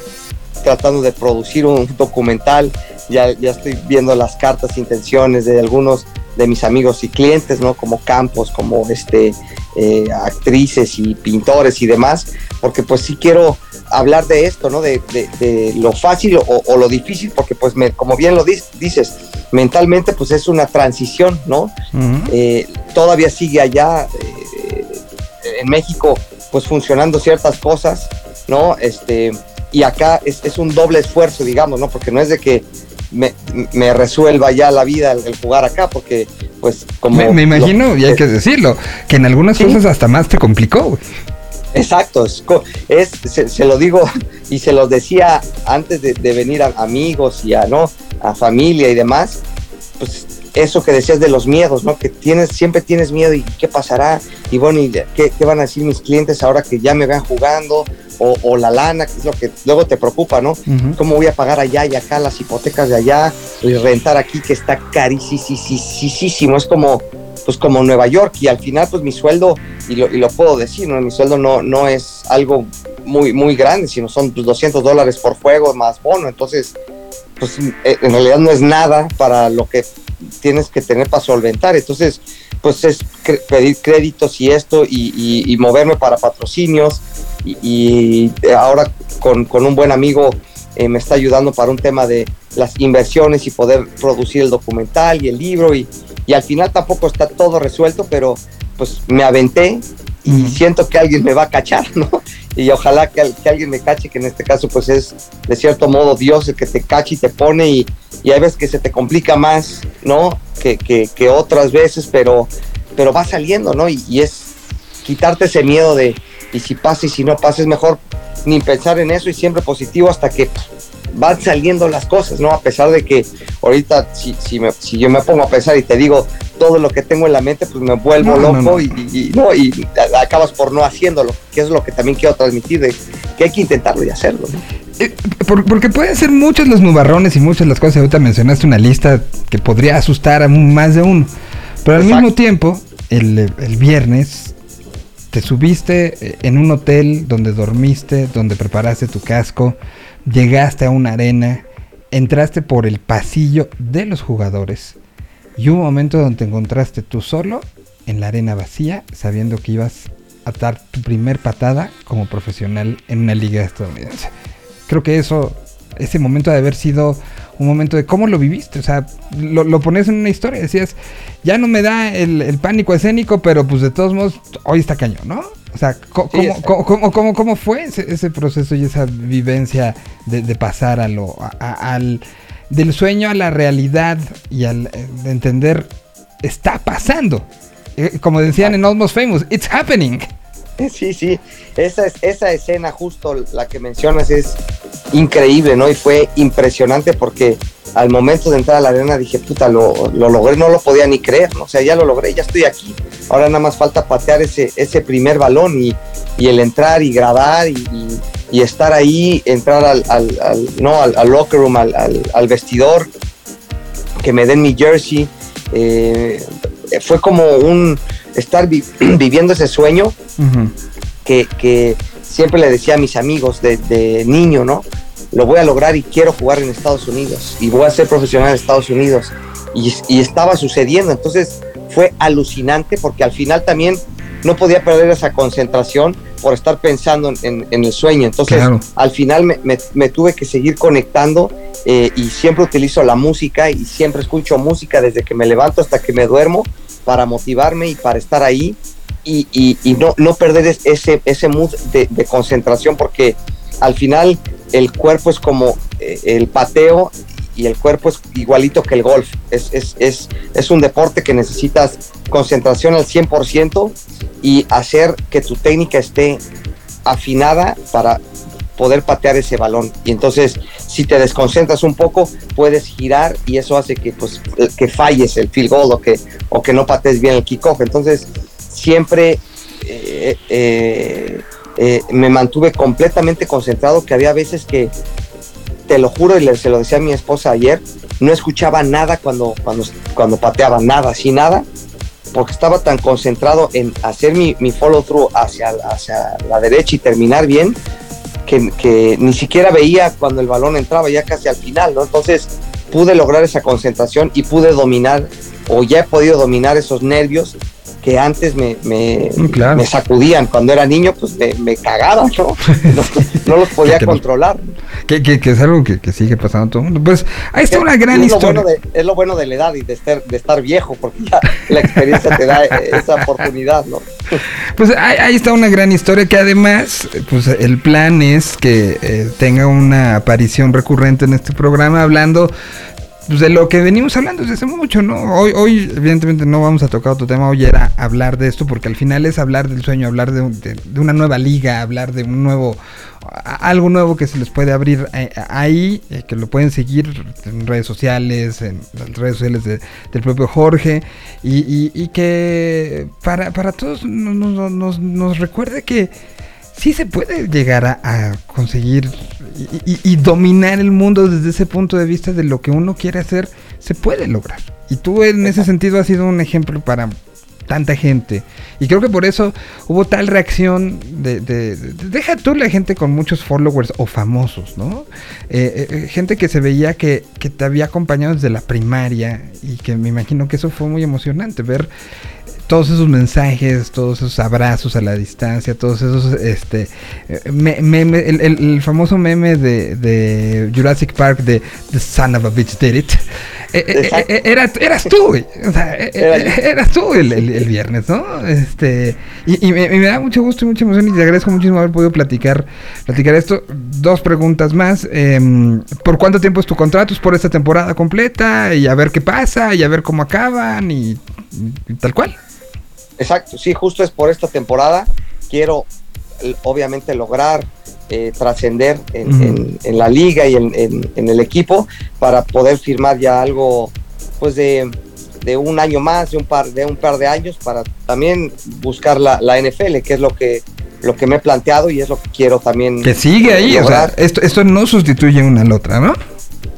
S4: tratando de producir un documental, ya, ya estoy viendo las cartas, intenciones de algunos de mis amigos y clientes, ¿no? Como Campos, como este, eh, actrices y pintores y demás, porque pues sí quiero hablar de esto, ¿no? De, de- de lo fácil o, o lo difícil, porque pues me- como bien lo dices, mentalmente pues es una transición, ¿no? Eh, todavía sigue allá eh, en México pues funcionando ciertas cosas, ¿no? Este, y acá es, es un doble esfuerzo, digamos, ¿no? Porque no es de que me, me resuelva ya la vida el, el jugar acá, porque pues como...
S1: Me, me imagino,
S4: lo-
S1: y hay que decirlo, que en algunas
S4: Sí.
S1: cosas hasta más te complicó.
S4: Exacto, es, co- es- se, se lo digo y se los decía antes de, de venir a amigos y a no a familia y demás, pues eso que decías de los miedos, ¿no? Que tienes, siempre tienes miedo y qué pasará, y bueno, y qué, qué van a decir mis clientes ahora que ya me vean jugando, o, o la lana, que es lo que luego te preocupa, ¿no? ¿Cómo voy a pagar allá y acá las hipotecas de allá y rentar aquí que está carísimo? Es como, pues como Nueva York y al final pues mi sueldo, y lo, y lo puedo decir, ¿no? Mi sueldo no, no es algo muy, muy grande, sino son pues, 200 dólares por juego más bono, entonces pues eh, en realidad no es nada para lo que tienes que tener para solventar, entonces pues es pedir créditos y esto y, moverme para patrocinios. Y, y ahora con, con un buen amigo eh, me está ayudando para un tema de las inversiones y poder producir el documental y el libro. Y al final tampoco está todo resuelto, pero pues me aventé y siento que alguien me va a cachar, ¿no? Y ojalá que, que alguien me cache, que en este caso pues es de cierto modo Dios el que te cache y te pone y, y hay veces que se te complica más, ¿no? Que, que- que otras veces, pero, pero va saliendo, ¿no? Y, y es quitarte ese miedo de, y si pasa y si no pasa, es mejor ni pensar en eso y siempre positivo hasta que van saliendo las cosas, ¿no? A pesar de que ahorita, si, si, me- si yo me pongo a pensar y te digo todo lo que tengo en la mente, pues me vuelvo
S1: No,
S4: loco
S1: no.
S4: Y, y- y- no, y acabas por no haciéndolo, que es lo que también quiero transmitir, de que hay que intentarlo y hacerlo.
S1: Eh, por- porque pueden ser muchos los nubarrones y muchas las cosas. Ahorita mencionaste una lista que podría asustar a más de uno. Pero al
S4: Exacto.
S1: mismo tiempo, el, el viernes te subiste eh, en un hotel donde dormiste, donde preparaste tu casco, llegaste a una arena, entraste por el pasillo de los jugadores y un momento donde te encontraste tú solo en la arena vacía, sabiendo que ibas a dar tu primer patada como profesional en una liga estadounidense. Creo que eso, ese momento de haber sido un momento de cómo lo viviste, o sea, lo, lo pones en una historia, decías, ya no me da el, el pánico escénico, pero pues de todos modos, hoy está cañón, ¿no? O sea,
S4: Sí,
S1: ¿cómo, cómo, cómo, cómo- fue ese, ese proceso y esa vivencia de, de pasar a lo, a- a- al, del sueño a la realidad y al eh, de entender, está pasando? Eh, como decían en Almost Famous, it's happening.
S4: Sí, sí, esa, es, esa escena justo la que mencionas es increíble, ¿no? Y fue impresionante porque al momento de entrar a la arena dije, puta, lo, lo logré, no lo podía ni creer, ¿no? O sea, ya lo logré, ya estoy aquí. Ahora nada más falta patear ese, ese primer balón y, y el entrar y grabar y, estar ahí, entrar al, al- al- no, al, locker room, al vestidor, que me den mi jersey. eh, fue como un estar vi- viviendo ese sueño que, que siempre le decía a mis amigos de, de niño, ¿no? Lo voy a lograr y quiero jugar en Estados Unidos y voy a ser profesional en Estados Unidos. Y, y estaba sucediendo, entonces fue alucinante porque al final también no podía perder esa concentración por estar pensando en, en- en el sueño. Entonces
S1: Claro.
S4: al final me, me- me tuve que seguir conectando eh, y siempre utilizo la música y siempre escucho música desde que me levanto hasta que me duermo para motivarme y para estar ahí y, y- y no, no perder es- ese, ese mood de, de concentración porque al final el cuerpo es como eh, el pateo y el cuerpo es igualito que el golf. Es, es, es, es un deporte que necesitas concentración al 100% y hacer que tu técnica esté afinada para poder patear ese balón. Y entonces, si te desconcentras un poco, puedes girar y eso hace que, pues, que falles el field goal o que, o que no patees bien el kickoff. Entonces, siempre eh, eh, eh, me mantuve completamente concentrado, que había veces que, te lo juro, y le- se lo decía a mi esposa ayer, no escuchaba nada cuando, cuando, cuando pateaba, nada, así nada, porque estaba tan concentrado en hacer mi, mi follow through hacia, hacia la derecha y terminar bien, que, que ni siquiera veía cuando el balón entraba ya casi al final, ¿no? Entonces pude lograr esa concentración y pude dominar, o ya he podido dominar esos nervios que antes me, me,
S1: Mm, claro.
S4: me sacudían. Cuando era niño, pues me, me cagaba, ¿no? No, no los podía
S1: Que
S4: controlar.
S1: Que, que- que es algo que, que sigue pasando a todo el mundo. Pues ahí está una gran
S4: es, lo
S1: historia.
S4: bueno de, es lo bueno de la edad y de estar, de estar viejo, porque ya la experiencia te da esa oportunidad, ¿no?
S1: Pues ahí, ahí está una gran historia que además, pues el plan es que eh, tenga una aparición recurrente en este programa hablando pues, de lo que venimos hablando desde hace mucho, ¿no? Hoy, hoy evidentemente no vamos a tocar otro tema, hoy era hablar de esto porque al final es hablar del sueño, hablar de, de- de una nueva liga, hablar de un nuevo, algo nuevo que se les puede abrir eh, ahí, eh, que lo pueden seguir en redes sociales, en las redes sociales de- del propio Jorge, y, y- y que para, para todos nos- nos- nos recuerde que sí se puede llegar a, a conseguir y, y- y dominar el mundo desde ese punto de vista de lo que uno quiere hacer, se puede lograr. Y tú en ese sentido has sido un ejemplo para tanta gente. Y creo que por eso hubo tal reacción de, de- de- deja tú la gente con muchos followers o famosos, ¿no? Eh, eh, gente que se veía que, que te había acompañado desde la primaria y que me imagino que eso fue muy emocionante, ver todos esos mensajes, todos esos abrazos a la distancia, todos esos, este, eh, me- meme, el, el- el famoso meme de, de Jurassic Park de The Son of a Bitch Did It. Eh, eh, eh, era- eras tú. O sea, eh,
S4: Era
S1: eh,
S4: yo.
S1: eras tú el, el- viernes, ¿no? Este, y, y me, me da mucho gusto y mucha emoción y te agradezco muchísimo haber podido platicar, platicar esto. Dos preguntas más. em, ¿Por cuánto tiempo es tu contrato? ¿Es por esta temporada completa? Y a ver qué pasa, y a ver cómo acaban, y, y tal cual.
S4: Exacto, sí, justo es por esta temporada. Quiero, obviamente, lograr eh, trascender en,
S1: Ujú.
S4: en- en la liga y en, el equipo para poder firmar ya algo pues de, de un año más, de un par de un par de años para también buscar la, la NFL, que es lo que lo que me he planteado y es lo que quiero también
S1: Que sigue ahí, o sea, esto, esto no sustituye una a la otra, ¿no?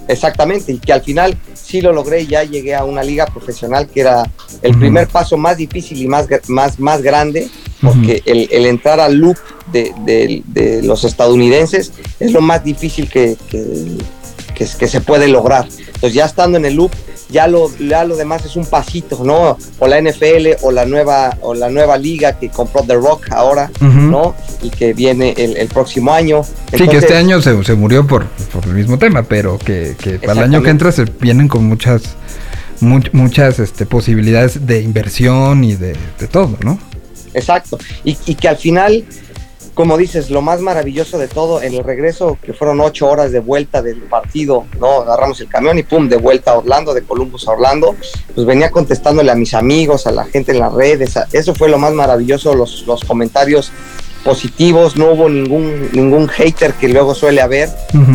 S4: Exactamente, y que al final sí lo logré ya llegué a una liga profesional que era el primer paso más difícil y más, más, más grande, porque el, el entrar al loop de, de- de los estadounidenses es lo más difícil que, que, que- que se puede lograr. Entonces ya estando en el loop, ya lo, ya lo demás es un pasito, ¿no? O la NFL o la nueva, o la nueva liga que compró The Rock ahora. ¿no? Y que viene el, el próximo año.
S1: Sí, que este año se, se murió por, por el mismo tema, pero que, que para el año que entra se vienen con muchas mu- muchas este, posibilidades de inversión y de, de todo, ¿no?
S4: Exacto. Y, y que al final, como dices, lo más maravilloso de todo, en el regreso, que fueron ocho horas de vuelta del partido, ¿no? Agarramos el camión y pum, de vuelta a Orlando, de Columbus a Orlando, pues venía contestándole a mis amigos, a la gente en las redes. eso fue lo más maravilloso, los, los comentarios positivos, no hubo ningún, ningún hater que luego suele haber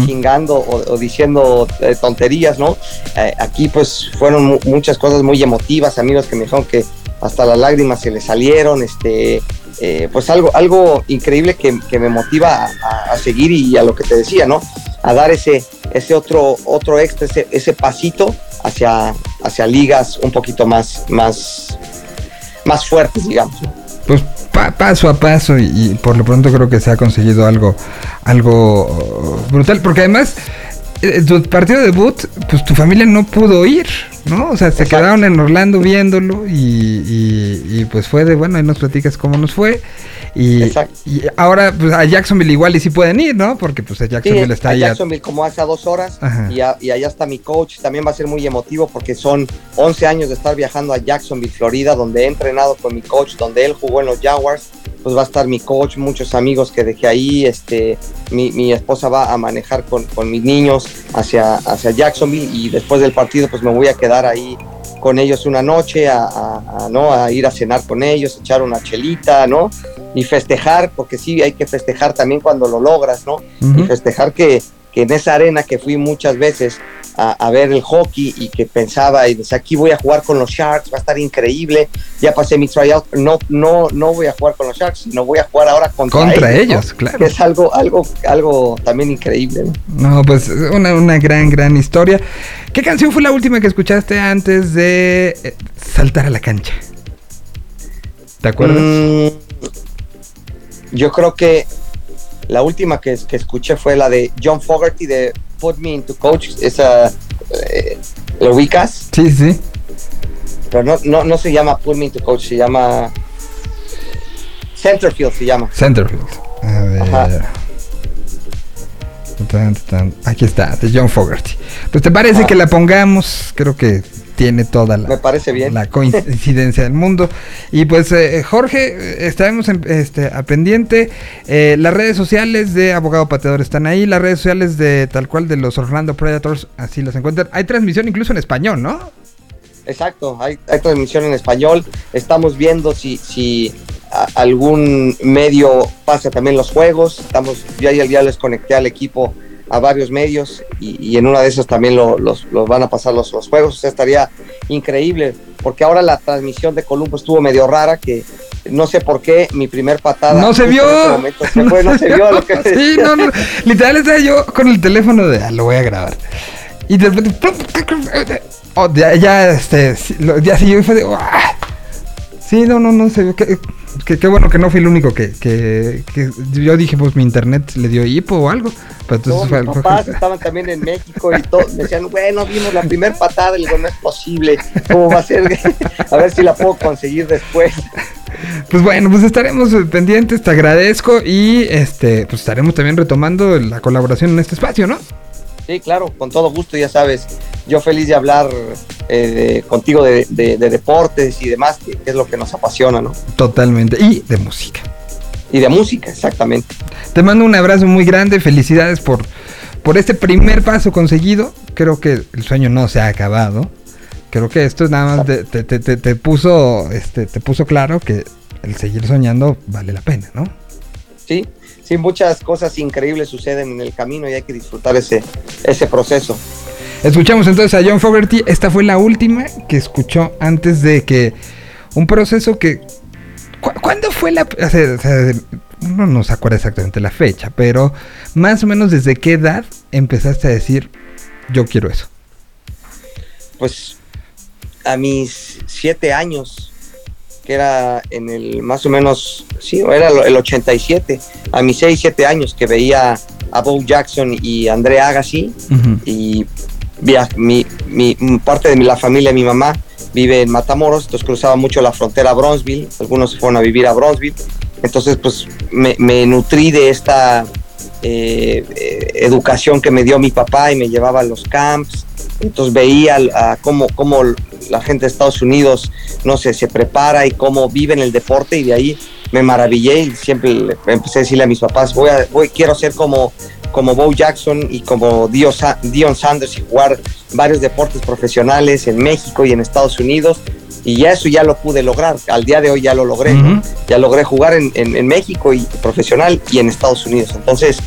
S4: chingando o, o diciendo eh, tonterías, ¿no? Eh, aquí pues fueron mu- muchas cosas muy emotivas, amigos que me dijeron que hasta las lágrimas se les salieron, este, eh, pues algo, algo increíble que, que me motiva a, seguir y a lo que te decía, ¿no? A dar ese, ese otro, otro extra, ese, ese pasito hacia, hacia ligas un poquito más, más, más fuertes, digamos.
S1: Pues pa- paso a paso y, por lo pronto creo que se ha conseguido algo, algo brutal, porque además eh, tu partido de debut, pues tu familia no pudo ir, ¿no? O sea, se
S4: Exacto.
S1: quedaron en Orlando viéndolo y, y- y, pues fue de, bueno, ahí nos platicas cómo nos fue. Y,
S4: Exacto.
S1: y ahora pues a Jacksonville igual y sí pueden ir, ¿no? Porque pues a Jacksonville
S4: Sí,
S1: está
S4: a
S1: ahí. a-
S4: Jacksonville como hace a dos horas y, a- y allá está mi coach. También va a ser muy emotivo porque son 11 años de estar viajando a Jacksonville, Florida, donde he entrenado con mi coach, donde él jugó en los Jaguars. Pues va a estar mi coach, muchos amigos que dejé ahí. Este, mi, mi esposa va a manejar con, con mis niños hacia, hacia Jacksonville y después del partido pues me voy a quedar ahí con ellos una noche a, a- a, ¿no? a ir a cenar con ellos, echar una chelita, ¿no? Y festejar, porque sí hay que festejar también cuando lo logras, ¿no? y
S1: Ujú.
S4: festejar que, que en esa arena que fui muchas veces a, a ver el hockey y que pensaba y decía aquí voy a jugar con los Sharks, va a estar increíble, ya pasé mi tryout, no, no, no voy a jugar con los Sharks, sino voy a jugar ahora contra,
S1: Contra
S4: ellos,
S1: claro.
S4: Que es algo, algo, algo también increíble, ¿no?
S1: No, pues una, una gran, gran historia. ¿Qué canción fue la última que escuchaste antes de eh, saltar a la cancha? ¿Te acuerdas?
S4: Mm, yo creo que la última que, que escuché fue la de John Fogerty de Put Me Into Coach, esa, eh, ¿lo ubicas?
S1: Sí, sí.
S4: pero no, no, no se llama Put Me Into Coach, se llama Centerfield, se llama.
S1: Centerfield. A ver.
S4: Ajá.
S1: Aquí está, de John Fogerty. Pues te parece que la pongamos, creo que tiene toda la,
S4: Me parece bien.
S1: la coincidencia del mundo. Y pues eh, Jorge, eh, estaremos en- este, a pendiente. Eh, las redes sociales de Abogado Pateador están ahí, las redes sociales de tal cual de los Orlando Predators, así las encuentran. Hay transmisión incluso en español, ¿no?
S4: Exacto, hay, hay transmisión en español. Estamos viendo si, si algún medio pasa también los juegos. Estamos, yo ya, ya les conecté al equipo a varios medios y, y en una de esas también lo- los, los van a pasar los, los juegos. O sea, estaría increíble porque ahora la transmisión de Columbo estuvo medio rara que no sé por qué mi primer patada
S1: No se vio.
S4: en ese momento se fue, no se vio lo que
S1: Sí, no, no. Literal estaba yo con el teléfono de, ah, lo voy a grabar. Y de oh, ya, ya, este, ya yo fue de. Sí, no, no, no, se vio que- qué bueno que no fui el único que, que, que yo dije, pues mi internet le dio hipo o algo. Pero entonces fue,
S4: mis papás estaban también en México y todos decían, bueno, vimos la primer patada, y digo, no es posible, ¿cómo va a ser? a ver si la puedo conseguir después.
S1: Pues bueno, pues estaremos pendientes, te agradezco y este, pues estaremos también retomando la colaboración en este espacio, ¿no?
S4: Sí, claro, con todo gusto, ya sabes, yo feliz de hablar eh, de- contigo de, de- de deportes y demás, que es lo que nos apasiona, ¿no?
S1: Totalmente. Y de música.
S4: Y de música, exactamente.
S1: Te mando un abrazo muy grande, felicidades por, por este primer paso conseguido. Creo que el sueño no se ha acabado. Creo que esto es nada más te, te- te- te puso este te puso claro que el seguir soñando vale la pena, ¿no?
S4: Sí, sí, muchas cosas increíbles suceden en el camino y hay que disfrutar ese, ese proceso.
S1: Escuchamos entonces a John Fogerty. Esta fue la última que escuchó antes de que un proceso que... ¿cu- ¿Cuándo fue la... o sea, o sea, uno no se acuerda exactamente la fecha, pero más o menos desde qué edad empezaste a decir, yo quiero eso.
S4: Pues a mis siete años, que era en el más o menos, sí, era el 87, a mis seis, siete años que veía a Bo Jackson y André Agassi, y mi, parte de mi- la familia de mi mamá vive en Matamoros, entonces cruzaba mucho la frontera a Bronzeville, algunos se fueron a vivir a Bronzeville, entonces pues me, me nutrí de esta eh, eh, educación que me dio mi papá y me llevaba a los camps, entonces veía a cómo, cómo la gente de Estados Unidos, no sé, se prepara y cómo viven el deporte y de ahí me maravillé y siempre empecé a decirle a mis papás, voy a, voy, quiero ser como, como Bo Jackson y como Dio Sa- Dion Sanders y jugar varios deportes profesionales en México y en Estados Unidos. Y ya eso ya lo pude lograr. Al día de hoy ya lo logré. Ya logré jugar en, en- en México y profesional y en Estados Unidos. Entonces,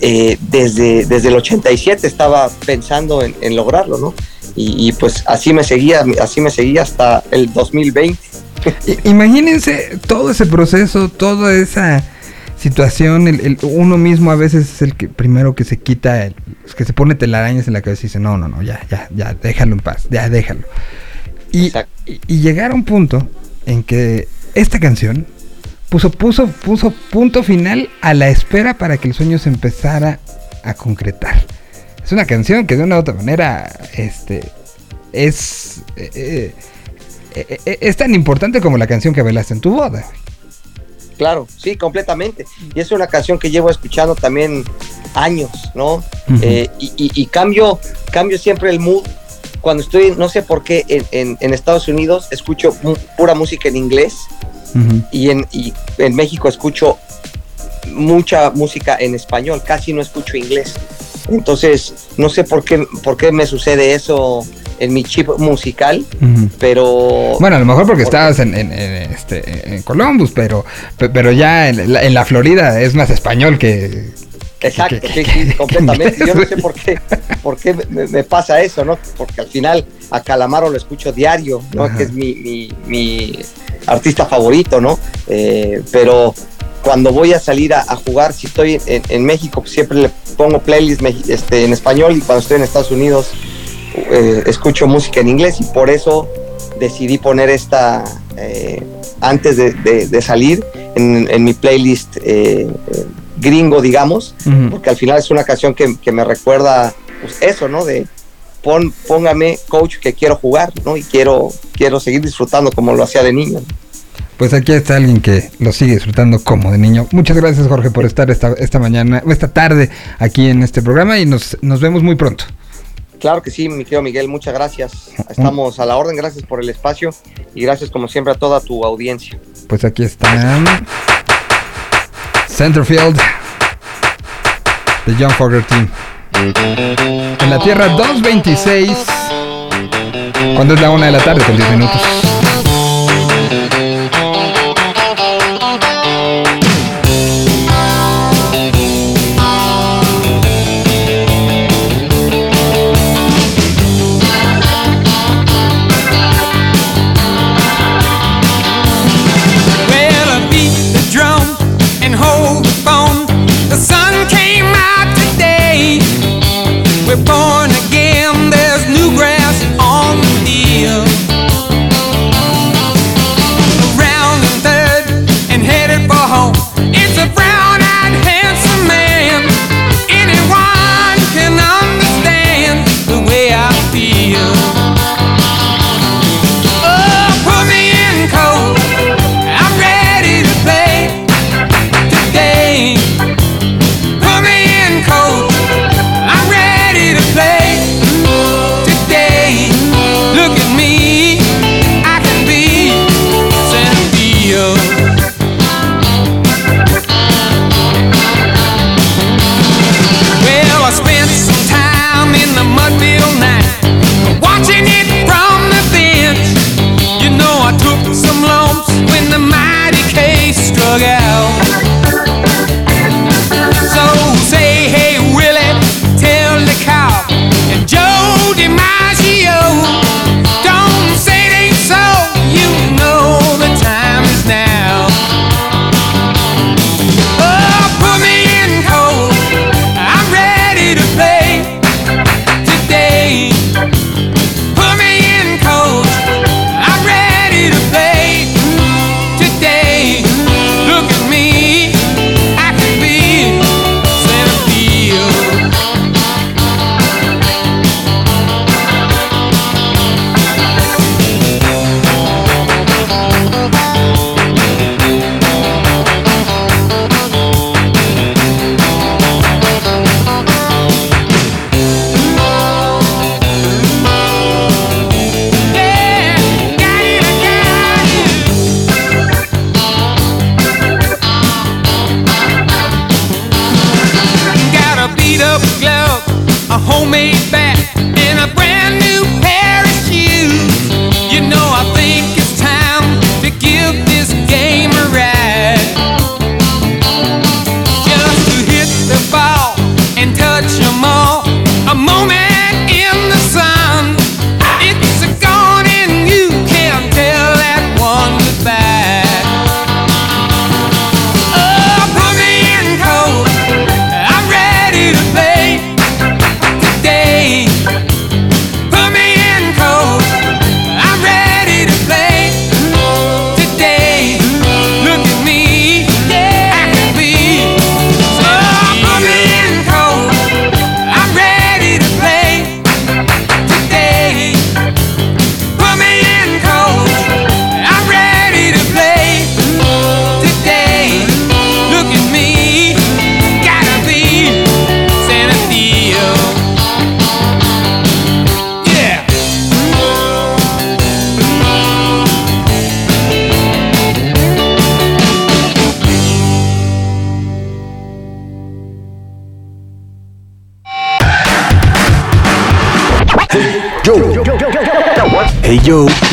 S4: eh, desde, desde el 87 estaba pensando en, en lograrlo, ¿no? Y, y, pues así me seguía, así me seguía hasta el 2020.
S1: I- Imagínense todo ese proceso, toda esa situación, el, el- uno mismo a veces es el que primero que se quita, el, que se pone telarañas en la cabeza y dice, no, no, no, ya, ya, ya, déjalo en paz, ya, déjalo. Y- y llegar a un punto en que esta canción puso, puso, puso punto final a la espera para que el sueño se empezara a concretar. Es una canción que de una u otra manera, este, es... eh, eh, eh, eh, es tan importante como la canción que bailaste en tu boda.
S4: Claro, sí, completamente. Y es una canción que llevo escuchando también años, ¿no?
S1: Ujú.
S4: Eh, y, y- y cambio, cambio siempre el mood. Cuando estoy, no sé por qué, en, en- en Estados Unidos escucho pura música en inglés Y en, y en México escucho mucha música en español, casi no escucho inglés. Entonces, no sé por qué, por qué me sucede eso en mi chip musical, pero...
S1: Bueno, a lo mejor porque
S4: Porque-
S1: estabas en, en- en, este, en Columbus, pero, pe- pero ya en la, en la Florida es más español que...
S4: Exacto, sí, completamente. Yo no sé por qué, por qué me, me pasa eso, ¿no? Porque al final a Calamaro lo escucho diario, ¿no?
S1: Ajá.
S4: Que es mi, mi- mi artista favorito, ¿no? Eh, pero cuando voy a salir a, a jugar, si estoy en, en México, siempre le pongo playlist este, en español y cuando estoy en Estados Unidos eh, escucho música en inglés y por eso decidí poner esta eh, antes de, de- de salir en, en mi playlist gringo, digamos, porque al final es una canción que, que me recuerda pues, eso, ¿no? De pon, póngame coach que quiero jugar, ¿no? Y quiero, quiero seguir disfrutando como lo hacía de niño.
S1: Pues aquí está alguien que lo sigue disfrutando como de niño. Muchas gracias Jorge por estar esta, esta mañana, o esta tarde aquí en este programa y nos, nos vemos muy pronto.
S4: Claro que sí, mi querido Miguel, muchas gracias. Estamos a la orden, gracias por el espacio y gracias como siempre a toda tu audiencia.
S1: Pues aquí está Centerfield de John Fogerty. En la Tierra 226. Cuando es la una de la tarde con 10 minutos.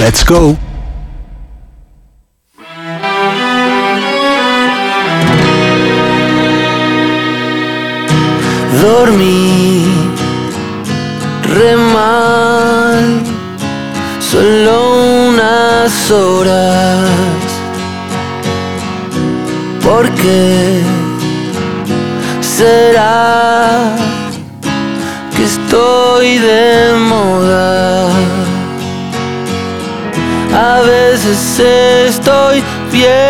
S6: Let's go.
S7: Dormí estoy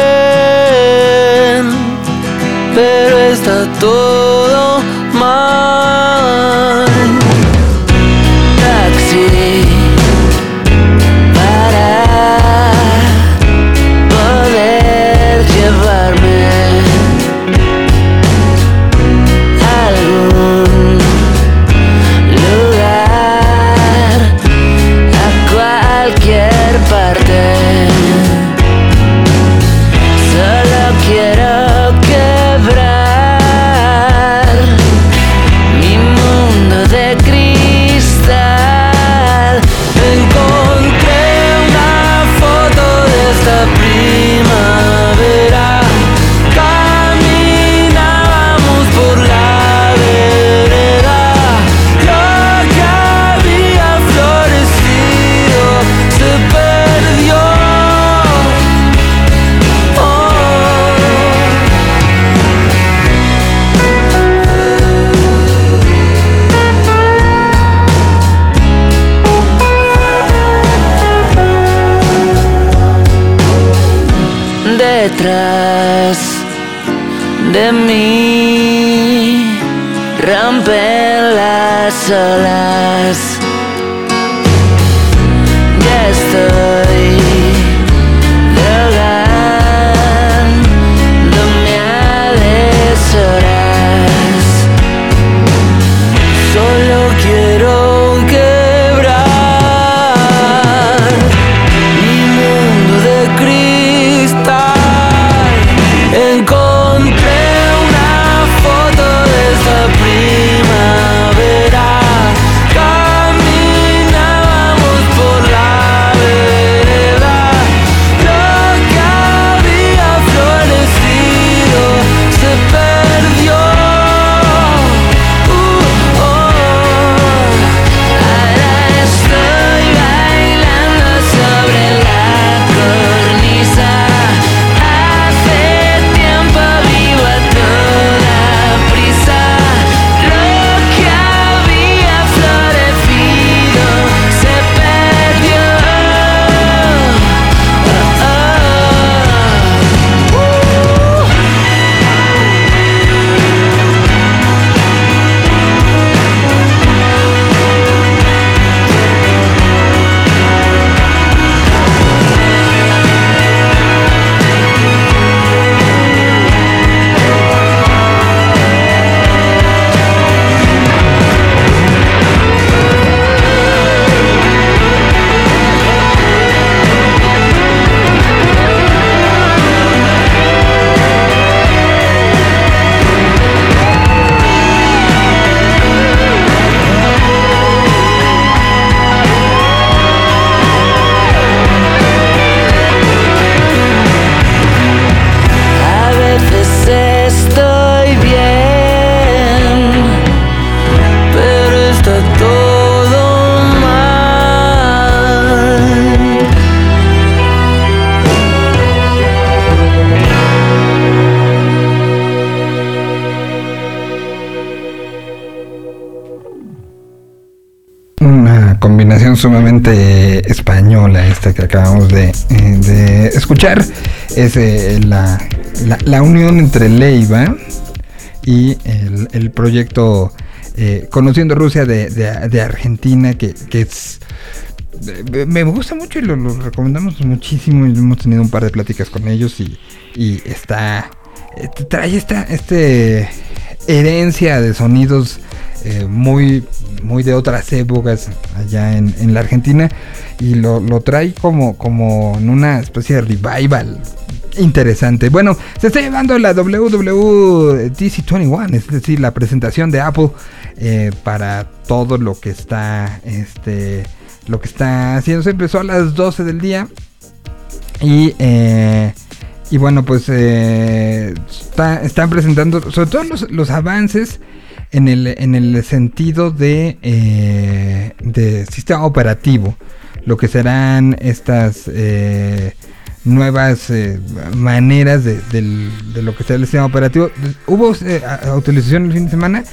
S1: sumamente española esta que acabamos de, eh, escuchar. Es eh, la, la- la unión entre Leiva y el, proyecto eh, Conociendo Rusia de, Argentina, que, que es... Me gusta mucho y lo, recomendamos muchísimo. Hemos tenido un par de pláticas con ellos y, y está... Trae esta este herencia de sonidos muy, muy de otras épocas allá en, en la Argentina y lo, lo trae como, como en una especie de revival interesante. Bueno, se está llevando la WWDC21, es decir, la presentación de Apple eh, para todo lo que está, este, lo que está haciendo. Se empezó a las 12 del día y, eh, y bueno, pues eh, está- están presentando sobre todo los, los avances en el, en el sentido de, eh, de sistema operativo. Lo que serán estas eh, nuevas eh, maneras de, del- de lo que será el sistema operativo. Hubo eh, actualización el fin de semana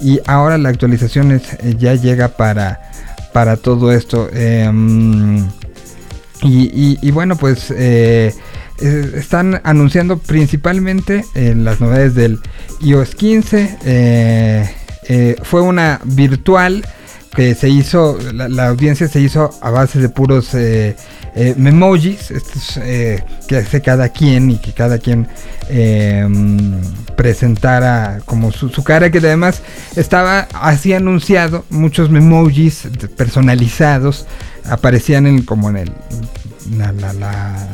S1: y ahora la actualización es, eh, ya llega para, para todo esto. Em, y, y- y bueno, pues eh, están anunciando principalmente eh, las novedades del iOS 15. eh, eh, fue una virtual que se hizo, la, audiencia se hizo a base de puros memojis, estos, que hace cada quien y que cada quien mm, presentara como su, cara, que además estaba así anunciado, muchos memojis personalizados aparecían en, como en el, la, la- la-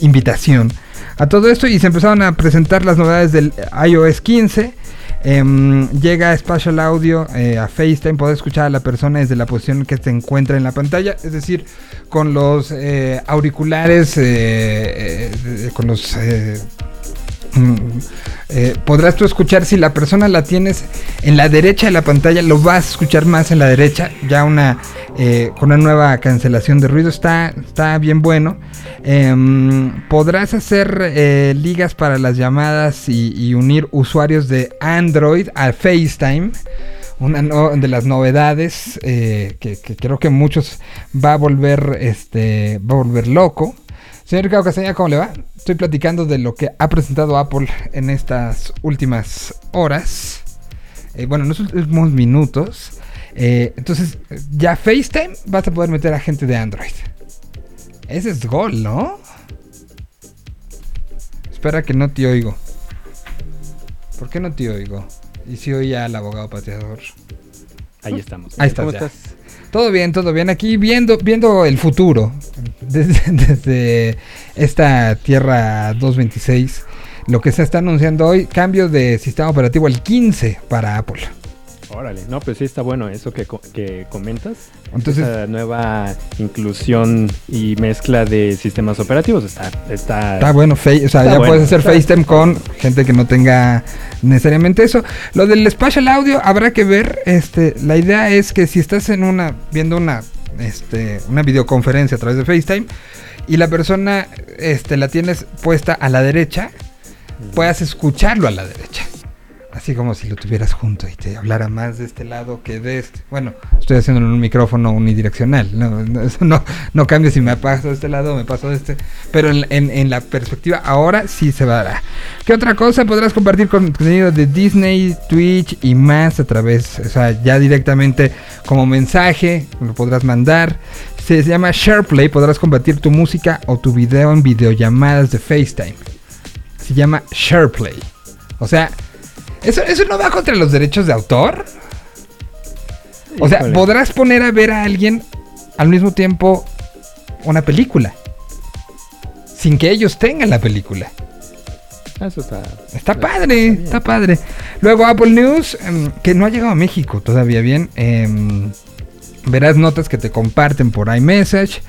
S1: invitación a todo esto y se empezaron a presentar las novedades del iOS 15. Em, llega Spatial Audio eh, a FaceTime, poder escuchar a la persona desde la posición que se encuentra en la pantalla, es decir, con los eh, auriculares, eh, eh, eh, con los... eh, podrás tú escuchar si la persona la tienes en la derecha de la pantalla, lo vas a escuchar más en la derecha, ya una eh, con una nueva cancelación de ruido, está, está bien bueno. Em, podrás hacer eh, ligas para las llamadas y, unir usuarios de Android a FaceTime. Una de las novedades que, que creo que muchos va a volver, este, va a volver loco. Señor Ricardo Castañeda, ¿cómo le va? Estoy platicando de lo que ha presentado Apple en estas últimas horas. Eh, bueno, en los últimos minutos. Eh, entonces, ya FaceTime vas a poder meter a gente de Android. Ese es gol, ¿no? Espera que no te oigo. ¿Por qué no te oigo? Y si oía al abogado pateador.
S8: Ahí estamos.
S1: Ahí estás
S8: ¿Cómo
S1: ya.
S8: estás?
S1: Todo bien, todo bien. Aquí viendo, viendo el futuro. Desde, esta Tierra 226. Lo que se está anunciando hoy, cambio de sistema operativo el 15 para Apple.
S8: Órale, no, pues sí está bueno eso que, que comentas.
S1: Entonces-
S8: Esa nueva inclusión y mezcla de sistemas operativos está... Está,
S1: Está bueno, fe- o sea, ya
S8: bueno,
S1: puedes hacer
S8: está-
S1: FaceTime con gente que no tenga necesariamente eso. Lo del Spatial Audio habrá que ver. Este, la idea es que si estás en una viendo una este, una videoconferencia a través de FaceTime y la persona este, la tienes puesta a la derecha, puedas escucharlo a la derecha. Así como si lo tuvieras junto y te hablara más de este lado que de este. Bueno, estoy haciendo en un micrófono unidireccional. No, no, no, no cambia si me paso de este lado o me paso de este. Pero en, en- en la perspectiva ahora sí se va a dar. ¿Qué otra cosa? Podrás compartir contenido de Disney, Twitch y más a través, o sea, ya directamente como mensaje, lo podrás mandar. Se llama SharePlay, podrás compartir tu música o tu video en videollamadas de FaceTime. Se llama SharePlay. O sea, ¿eso, ¿eso no va contra los derechos de autor? O sea, podrás poner a ver a alguien al mismo tiempo una película. Sin que ellos tengan la película.
S8: Ah, Eso está...
S1: Está padre, está padre. Luego Apple News, em, que no ha llegado a México todavía bien. em, verás notas que te comparten por iMessage.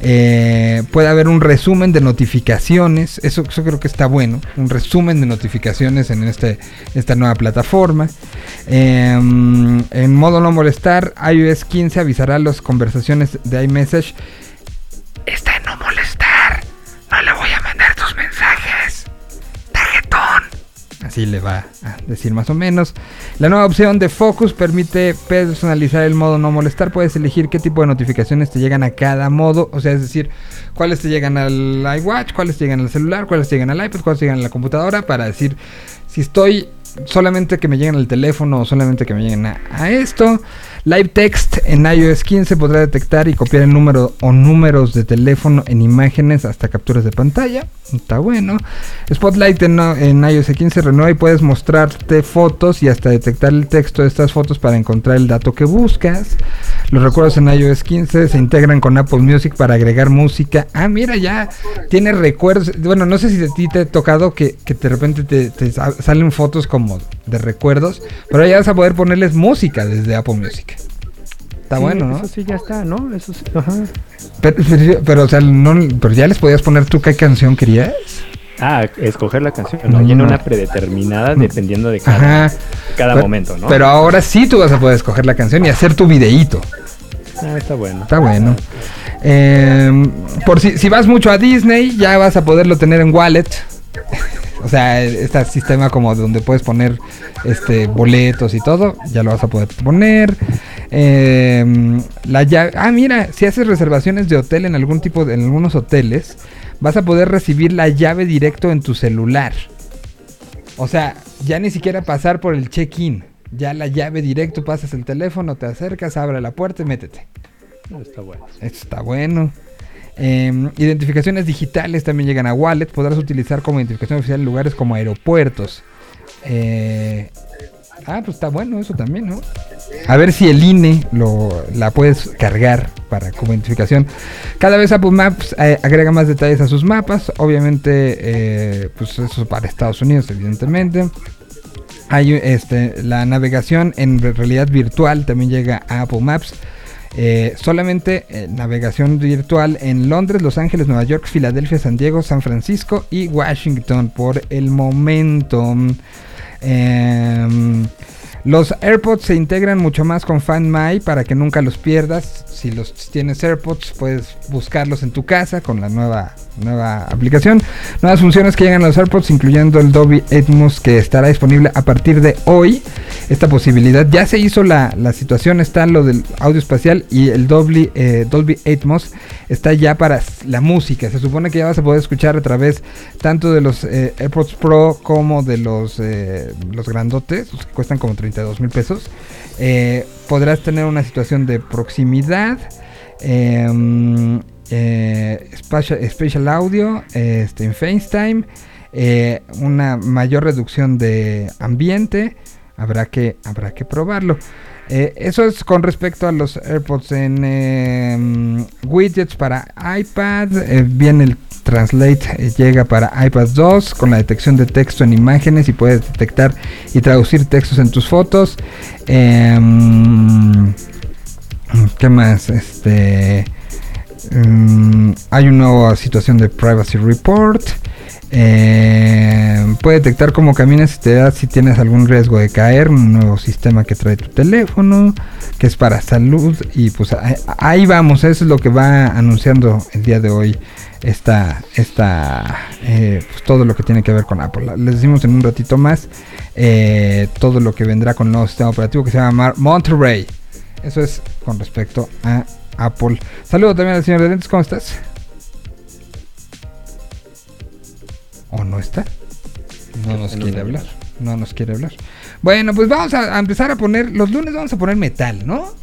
S1: eh, puede haber un resumen de notificaciones. Eso, eso creo que está bueno. Un resumen de notificaciones en este, esta nueva plataforma. Em, en modo no molestar, iOS 15 avisará las conversaciones de iMessage. Está en no molestar. Le va a decir más o menos. La nueva opción de Focus permite personalizar el modo no molestar. Puedes elegir qué tipo de notificaciones te llegan a cada modo. O sea, es decir, cuáles te llegan al iWatch, cuáles te llegan al celular, cuáles te llegan al iPad, cuáles te llegan a la computadora. Para decir si estoy solamente que me lleguen al teléfono o solamente que me lleguen a esto. Live Text en iOS 15 podrá detectar y copiar el número o números de teléfono en imágenes hasta capturas de pantalla. Está bueno. Spotlight en, en iOS 15 renueva y puedes mostrarte fotos y hasta detectar el texto de estas fotos para encontrar el dato que buscas. Los recuerdos en iOS 15 se integran con Apple Music para agregar música. Ah, mira, ya tiene recuerdos. Bueno, no sé si a ti te ha tocado que, que de repente te, te sa- salen fotos como de recuerdos, pero ya vas a poder ponerles música desde Apple Music. Está
S8: Sí,
S1: bueno, ¿no?
S8: Eso sí ya está, ¿no? Eso sí. Ajá.
S1: Pero, pero, pero, o sea, no, pero ya les podías poner tú qué canción querías.
S8: Ah, escoger la canción,
S1: No,
S8: una predeterminada dependiendo de cada,
S1: Ajá.
S8: cada
S1: Pero-
S8: momento, ¿no?
S1: Pero ahora sí tú vas a poder escoger la canción y hacer tu videíto.
S8: Ah, está bueno.
S1: Está bueno. Eh, por si, si vas mucho a Disney, ya vas a poderlo tener en Wallet. o sea, este sistema como donde puedes poner este boletos y todo, ya lo vas a poder poner. Eh, la llave, ah, mira, si haces reservaciones de hotel en algún tipo de, en algunos hoteles, vas a poder recibir la llave directo en tu celular. O sea, ya ni siquiera pasar por el check-in. Ya la llave directo, pasas el teléfono, te acercas, abre la puerta y métete.
S8: Está bueno.
S1: Esto está bueno. Eh, identificaciones digitales también llegan a Wallet. Podrás utilizar como identificación oficial en lugares como aeropuertos. Eh, ah, pues está bueno eso también, ¿no? A ver si el INE lo, la puedes cargar para como identificación. Cada vez Apple Maps eh, agrega más detalles a sus mapas. Obviamente, eh, pues eso para Estados Unidos, evidentemente. Hay este, la navegación en realidad virtual también llega a Apple Maps. Eh, solamente navegación virtual en Londres, Los Ángeles, Nueva York, Filadelfia, San Diego, San Francisco y Washington por el momento. Eh, los AirPods se integran mucho más con Fan My para que nunca los pierdas. Si los tienes AirPods, puedes buscarlos en tu casa con la nueva, nueva aplicación. Nuevas funciones que llegan a los AirPods, incluyendo el Dolby Atmos que estará disponible a partir de hoy. Esta posibilidad ya se hizo la, la situación, está lo del audio espacial y el Dolby, eh, Dolby Atmos está ya para la música. Se supone que ya vas a poder escuchar a través tanto de los eh, AirPods Pro como de los, eh, los grandotes, que cuestan como 32 mil pesos. Eh, podrás tener una situación de proximidad. em, eh, audio este, en FaceTime, eh, una mayor reducción de ambiente, habrá que, habrá que probarlo. Eh, eso es con respecto a los AirPods en em, widgets para iPad. eh, viene el Translate, eh, llega para iPad 2 con la detección de texto en imágenes y puedes detectar y traducir textos en tus fotos. Em, ¿Qué más? Este. mm, hay una nueva situación de Privacy Report. Eh, puede detectar cómo caminas y te da si tienes algún riesgo de caer. Un nuevo sistema que trae tu teléfono, que es para salud. Y pues ahí vamos, eso es lo que va anunciando el día de hoy. Esta, esta, eh, pues todo lo que tiene que ver con Apple. Les decimos en un ratito más eh, todo lo que vendrá con el nuevo sistema operativo que se llama Monterey. Eso es con respecto a Apple. Saludos también al señor de lentes, ¿cómo estás? ¿O no está? No nos
S8: no
S1: quiere hablar. No nos quiere hablar. Bueno, pues vamos a, a empezar a poner. Los lunes vamos a poner metal, ¿no?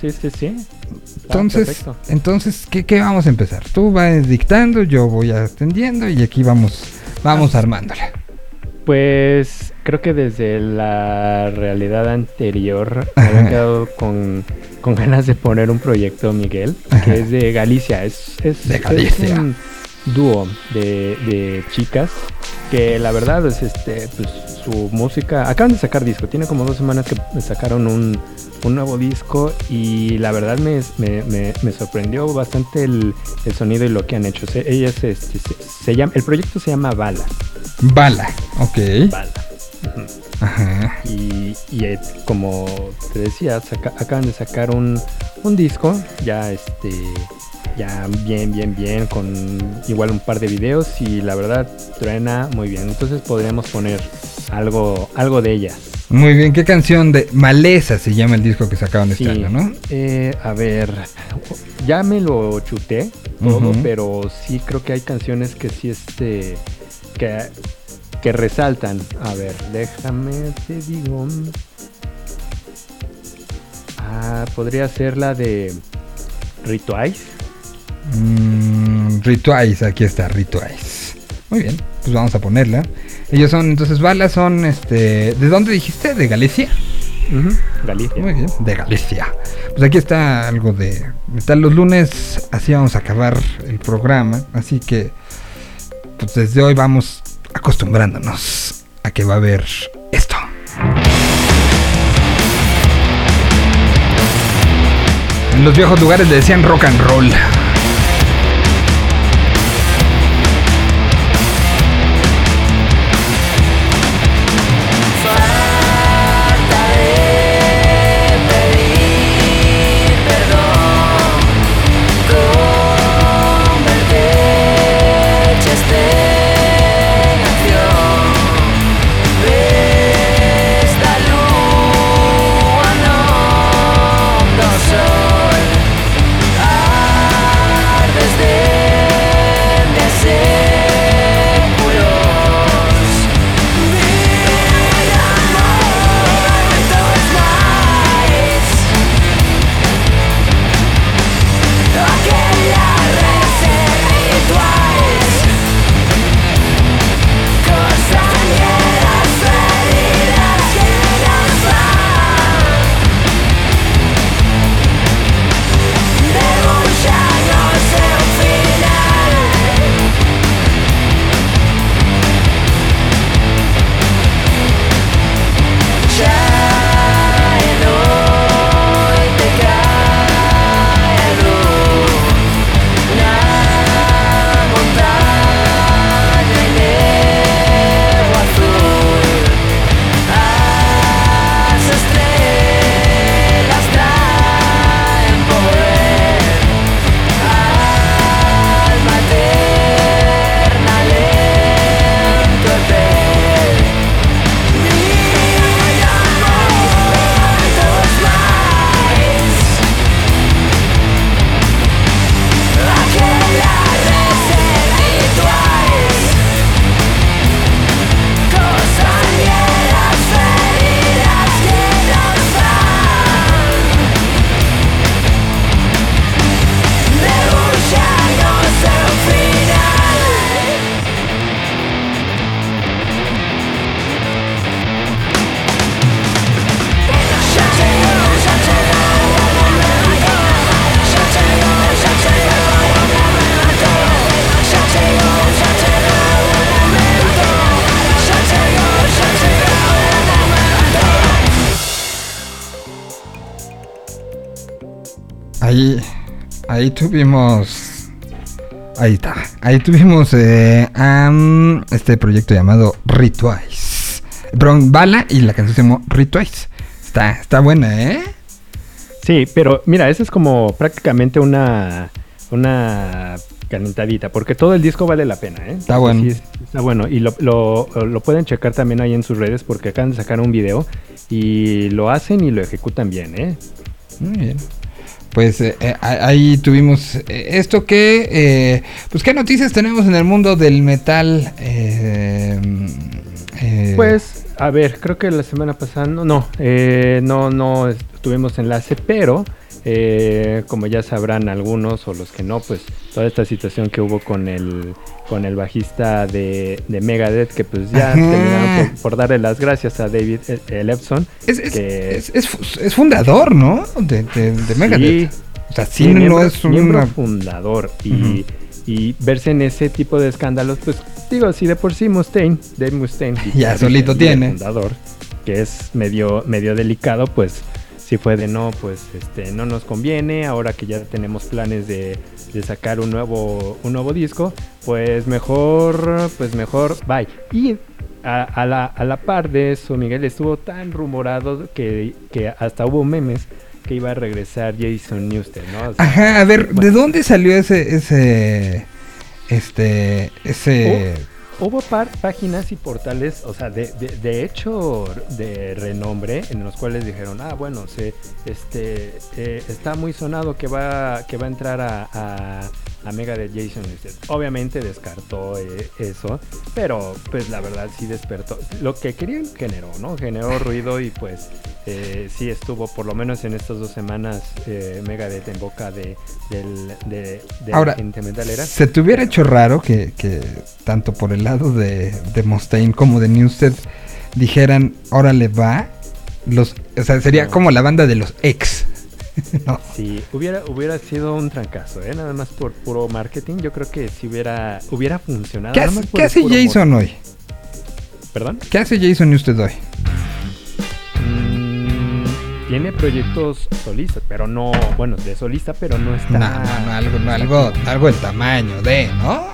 S8: Sí, sí, sí. Está
S1: Entonces,
S8: perfecto.
S1: entonces ¿qué, qué vamos a empezar? Tú vas dictando, yo voy atendiendo y aquí vamos, vamos armándola.
S8: Pues creo que desde la realidad anterior me había quedado con, con ganas de poner un proyecto, Miguel,
S1: Ajá.
S8: que es de Galicia. Es, es,
S1: De
S8: es
S1: Galicia.
S8: un dúo de, de chicas que la verdad es este pues su música acaban de sacar disco tiene como dos semanas que sacaron un, un nuevo disco y la verdad me, me, me- me sorprendió bastante el, el sonido y lo que han hecho Se- ellas este, se, se llama el proyecto se llama Bala
S1: Bala, ok.
S8: Bala
S1: Ajá.
S8: y, y, eh, como te decía, saca- acaban de sacar un, un disco, ya este ya bien, bien, bien, con igual un par de videos y la verdad truena muy bien. Entonces podríamos poner algo, algo de ella.
S7: Muy bien, ¿qué canción de Maleza se llama el disco que sacaron este
S8: Sí.
S7: año, no?
S8: Eh, a ver, ya me lo chuté todo, pero sí creo que hay canciones que sí este que, que resaltan. A ver, déjame te digo. Ah, podría ser la de Rituais.
S7: Mm, Rituais, aquí está, Rituais. Muy bien, pues vamos a ponerla. Ellos son, entonces, balas son, este, ¿de dónde dijiste? ¿De Galicia?
S8: Galicia.
S7: Muy bien, de Galicia. Pues aquí está algo de... Están los lunes, así vamos a acabar el programa. Así que, pues desde hoy vamos acostumbrándonos a que va a haber esto. En los viejos lugares le decían rock and roll. Ahí tuvimos eh, am, este proyecto llamado Rituais. Perdón, Bala y la canción se llamó Rituais. Está, está buena, ¿eh?
S8: Sí, pero mira, esa es como prácticamente una, una calentadita, porque todo el disco vale la pena, ¿eh?
S7: Está bueno.
S8: Sí, está bueno, y lo, lo- lo pueden checar también ahí en sus redes, porque acaban de sacar un video y lo hacen y lo ejecutan bien, ¿eh?
S7: Muy bien. Pues eh, eh, ahí tuvimos eh, esto que, eh, pues qué noticias tenemos en el mundo del metal. Eh, eh,
S8: Pues, a ver, creo que la semana pasada, no, no, no, no est- tuvimos enlace, pero eh, como ya sabrán algunos o los que no, pues toda esta situación que hubo con el con el bajista de, de Megadeth, que pues ya terminaron por, por darle las gracias a David E- Ellefson.
S7: es,
S8: que-
S7: es- es fu- es fundador, ¿no? De, de, de Megadeth. O sea, sí,
S8: Sí,
S7: no
S8: miembro,
S7: es
S8: miembro
S7: una...
S8: fundador y, verse en ese tipo de escándalos, pues digo, si de por sí Mustaine, Dave Mustaine,
S7: Ya solito tiene.
S8: fundador, que es medio, medio delicado, pues si fue de no, pues este no nos conviene, ahora que ya tenemos planes de, de sacar un nuevo, un nuevo disco, pues mejor, pues mejor, bye. Y a, a la, a la par de eso, Miguel estuvo tan rumorado que, que hasta hubo memes que iba a regresar Jason Newsted, ¿no? O sea,
S1: Ajá, a ver, ¿de dónde salió ese, ese, este, ese...
S8: Hubo páginas y portales, o sea, de, de, de hecho de renombre, en los cuales dijeron, ah, bueno, se, este, eh, está muy sonado que va, que va a entrar a, a Mega de Jason Newsted. Obviamente descartó eh, eso, pero pues la verdad sí despertó. Lo que querían generó, ¿no? Generó ruido y pues eh, sí estuvo, por lo menos en estas dos semanas, eh, Megadeth en boca de, del, de, de
S1: Ahora,
S8: la gente metalera.
S1: se te hubiera hecho raro que, que tanto por el lado de, de Mustaine como de Newsted dijeran, órale va, los, o sea, sería como la banda de los ex. ¿no?
S8: Sí, hubiera, hubiera sido un trancazo, ¿eh? Nada más por puro marketing. Yo creo que si hubiera, hubiera funcionado.
S1: ¿Qué hace, qué Jason hoy?
S8: ¿Perdón?
S1: ¿Qué hace Jason Newsted hoy?
S8: Mm, tiene proyectos solistas, pero no, bueno, de solista, pero no está.
S1: No, no, no, algo, no, algo, algo del tamaño de, ¿no?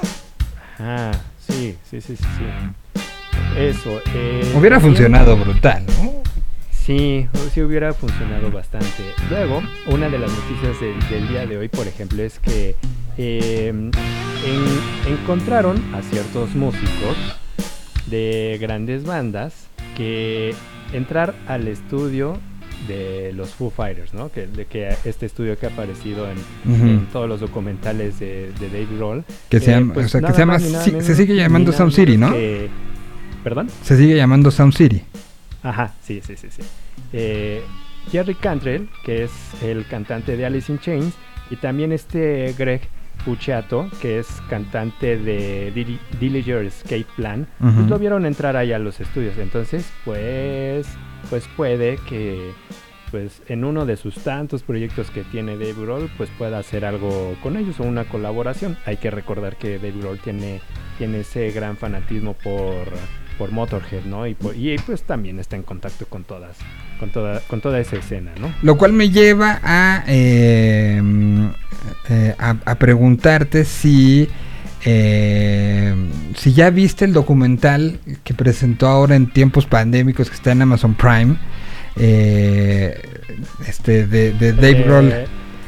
S8: Ah, sí, sí, sí, sí, sí. Eso. eh,
S1: Hubiera funcionado brutal, ¿no?
S8: Sí, sí hubiera funcionado bastante. Luego, una de las noticias del, del día de hoy, por ejemplo, es que eh, en- encontraron a ciertos músicos de grandes bandas que entrar al estudio de los Foo Fighters, ¿no? Que, de que este estudio que ha aparecido en, todos los documentales de, de Dave Grohl.
S1: Que se
S8: eh,
S1: llama-
S8: pues
S1: o sea, que se llama sigue llamando Sound City, ¿no?
S8: que- ¿Perdón?
S1: Se sigue llamando Sound City.
S8: Ajá, sí, sí, sí, sí. Eh, Jerry Cantrell, que es el cantante de Alice in Chains, y también este Greg Puciato, que es cantante de Dil- Dillinger Escape Plan, pues
S1: Ujú.
S8: lo vieron entrar ahí a los estudios. Entonces, pues, pues puede que pues en uno de sus tantos proyectos que tiene Dave Grohl, pues pueda hacer algo con ellos o una colaboración. Hay que recordar que Dave Grohl tiene, tiene ese gran fanatismo por, por Motorhead, ¿no? Y, por- y pues también está en contacto con todas, con toda, con toda esa escena, ¿no?
S1: Lo cual me lleva a, eh, mm, eh, a, a preguntarte si, eh, si ya viste el documental que presentó ahora en tiempos pandémicos que está en Amazon Prime, eh, este de, de
S8: El
S1: Dave Grohl.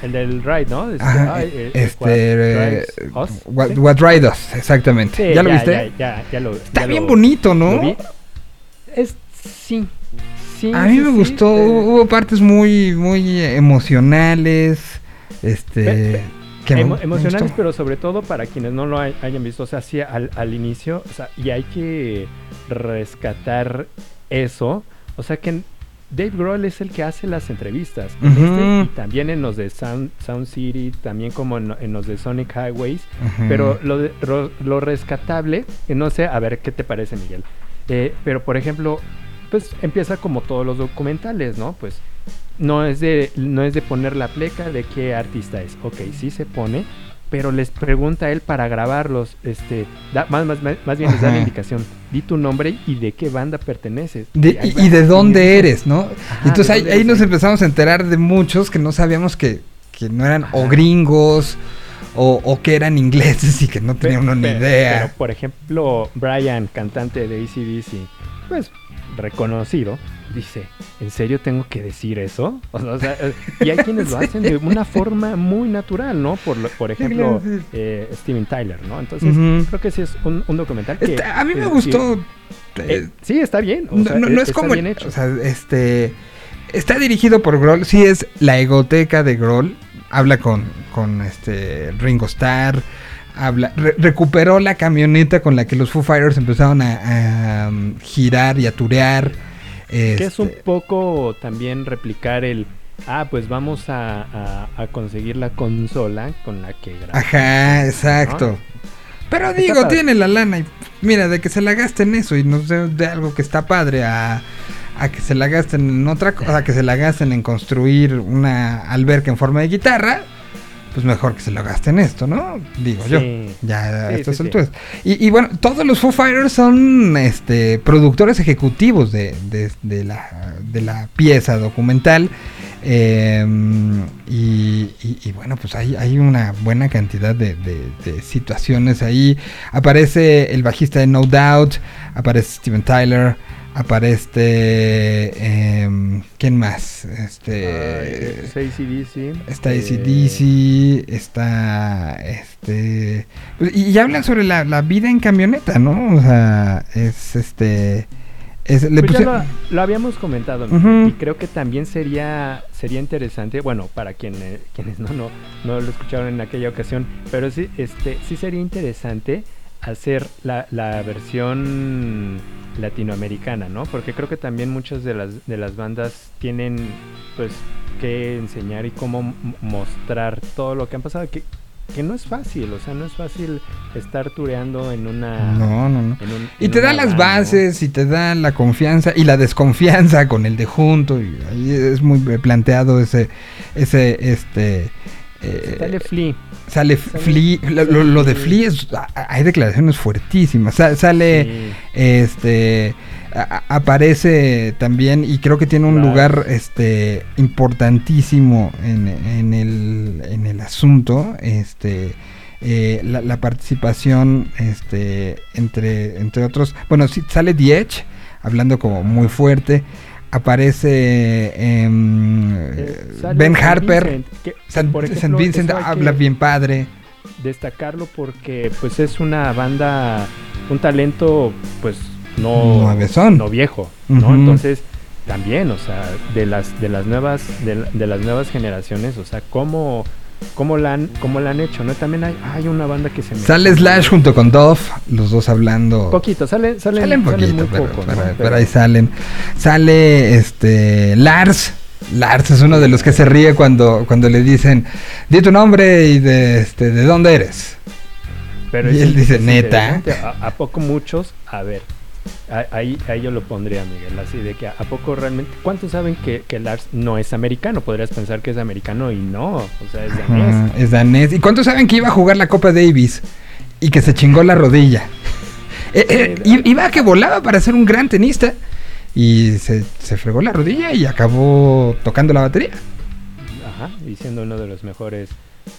S8: El del Ride, ¿no? Este,
S1: Ajá,
S8: ay, eh,
S1: este,
S8: What
S1: eh,
S8: Us,
S1: What,
S8: ¿sí?
S1: What Ride Us, exactamente.
S8: Sí,
S1: ¿Ya lo viste?
S8: Ya, ya, ya lo,
S1: Está
S8: ya
S1: bien
S8: lo-
S1: bonito, ¿no?
S8: Es, sí, sí.
S1: A mí me gustó,
S8: eh,
S1: hubo partes muy, muy emocionales, este, que
S8: emo-
S1: me
S8: emocionales, pero sobre todo para quienes no lo hay- hayan visto, o sea, sí, al, al inicio, o sea, y hay que rescatar eso, o sea, que Dave Grohl es el que hace las entrevistas, este y también en los de Sound, Sound City, también como en, en los de Sonic Highways, pero lo, de- ro- lo rescatable, eh, no sé, a ver qué te parece, Miguel. Eh, pero por ejemplo, pues empieza como todos los documentales, ¿no? Pues no es de no es de poner la pleca de qué artista es. Ok, sí se pone, pero les pregunta a él para grabarlos, este, da- más, más, más- bien les da la indicación, di tu nombre y de qué banda perteneces.
S1: De- y, de dónde eres, ¿no?
S8: Ajá,
S1: Entonces
S8: ¿de
S1: ahí, ahí nos empezamos a enterar de muchos que no sabíamos que, que no eran o gringos o, o que eran ingleses y que no
S8: Pe-
S1: tenían uno ni idea.
S8: Pero, por ejemplo, Brian, cantante de ACDC, pues reconocido, dice, ¿en serio tengo que decir eso? O sea, eh, y hay quienes lo hacen de una forma muy natural, ¿no? Por, por ejemplo, eh, Steven Tyler, ¿no? Entonces, creo que sí es un, un documental que...
S1: Está- a mí me
S8: eh,
S1: gustó.
S8: sí,
S1: eh,
S8: sí, está bien. o
S1: no,
S8: sea,
S1: no- no es
S8: está
S1: como
S8: bien hecho.
S1: o sea, este está dirigido por Grohl, sí es la egoteca de Grohl, habla con, con este Ringo Starr, habla, re- recuperó la camioneta con la que los Foo Fighters empezaron a, a, um, girar y a turear.
S8: Que es un
S1: este,
S8: poco también replicar el... Ah, pues vamos a, a- a conseguir la consola con la que grabamos.
S1: Ajá, exacto. Pero
S8: Está
S1: digo,
S8: padre.
S1: tiene la lana y mira, de que se la gasten en eso y no sé, de algo que está padre a, a que se la gasten en otra cosa, que se la gasten en construir una alberca en forma de guitarra, pues mejor que se lo gasten en esto, ¿no? Digo yo. Ya a
S8: Sí,
S1: estas
S8: sí,
S1: alturas. Y, y bueno, todos los Foo Fighters son este productores ejecutivos de, de- de la, de la pieza documental. eh, y, y- y bueno, pues hay, hay una buena cantidad de, de- de situaciones ahí. Aparece el bajista de No Doubt, aparece Steven Tyler, Aparece. em, ¿Quién más? Este.
S8: Está ACDC.
S1: Está
S8: eh,
S1: ACDC, está este pues, y, y hablan sobre la, la vida en camioneta, ¿no? O sea, es este es, le
S8: Pues ya lo, lo habíamos comentado
S1: Ujú.
S8: y creo que también sería sería interesante, bueno, para quienes quienes no no no lo escucharon en aquella ocasión, pero sí este sí sería interesante hacer la, la versión latinoamericana, ¿no? Porque creo que también muchas de las de las bandas tienen pues que enseñar y cómo mostrar todo lo que han pasado que que no es fácil, o sea, no es fácil estar tureando en una
S1: No, no, no.
S8: en un-
S1: Y
S8: en
S1: te da las bases y te da la confianza y la desconfianza con el de junto y ahí es muy planteado ese ese este eh,
S8: Sale Flea.
S1: sale
S8: sale-
S1: Flea, lo, lo- lo de Flea es hay declaraciones fuertísimas. Sa- sale
S8: Sí.
S1: este a- aparece también y creo que tiene un
S8: Claro.
S1: lugar este importantísimo en, en el, en el asunto este eh, la, la participación este entre entre otros bueno sí sale Edge hablando como muy fuerte aparece em,
S8: Eh, sale
S1: Ben Harper.
S8: Vincent, que,
S1: San,
S8: por
S1: San
S8: ejemplo,
S1: Vincent habla bien padre.
S8: Destacarlo porque pues es una banda, un talento pues no, no viejo, ¿no? Entonces también, o sea, de las de las nuevas de, de las nuevas generaciones, o sea, cómo cómo la han cómo la han hecho, ¿no? También hay, hay una banda que se me
S1: sale Slash junto con Dove los dos hablando
S8: poquito, salen salen,
S1: Salen poquito,
S8: muy
S1: pero,
S8: poco,
S1: pero-
S8: ¿no?
S1: pero ahí salen. Sale este Lars. Lars es uno de los que se ríe cuando, cuando le dicen, di tu nombre y de, este, de dónde eres.
S8: Pero
S1: Y él dice, "Neta".
S8: ¿A, a poco muchos? A ver, ahí, ahí yo lo pondría, Miguel, así de que a, poco realmente... ¿Cuántos saben que, que Lars no es americano? Podrías pensar que es americano y no, o sea, es danés.
S1: Ajá, es danés. ¿Y cuántos saben que iba a jugar la Copa Davis y que se chingó la rodilla? Eh, eh, iba a que volaba para ser un gran tenista y se, se fregó la rodilla y acabó tocando la batería.
S8: Ajá, y siendo uno de los mejores,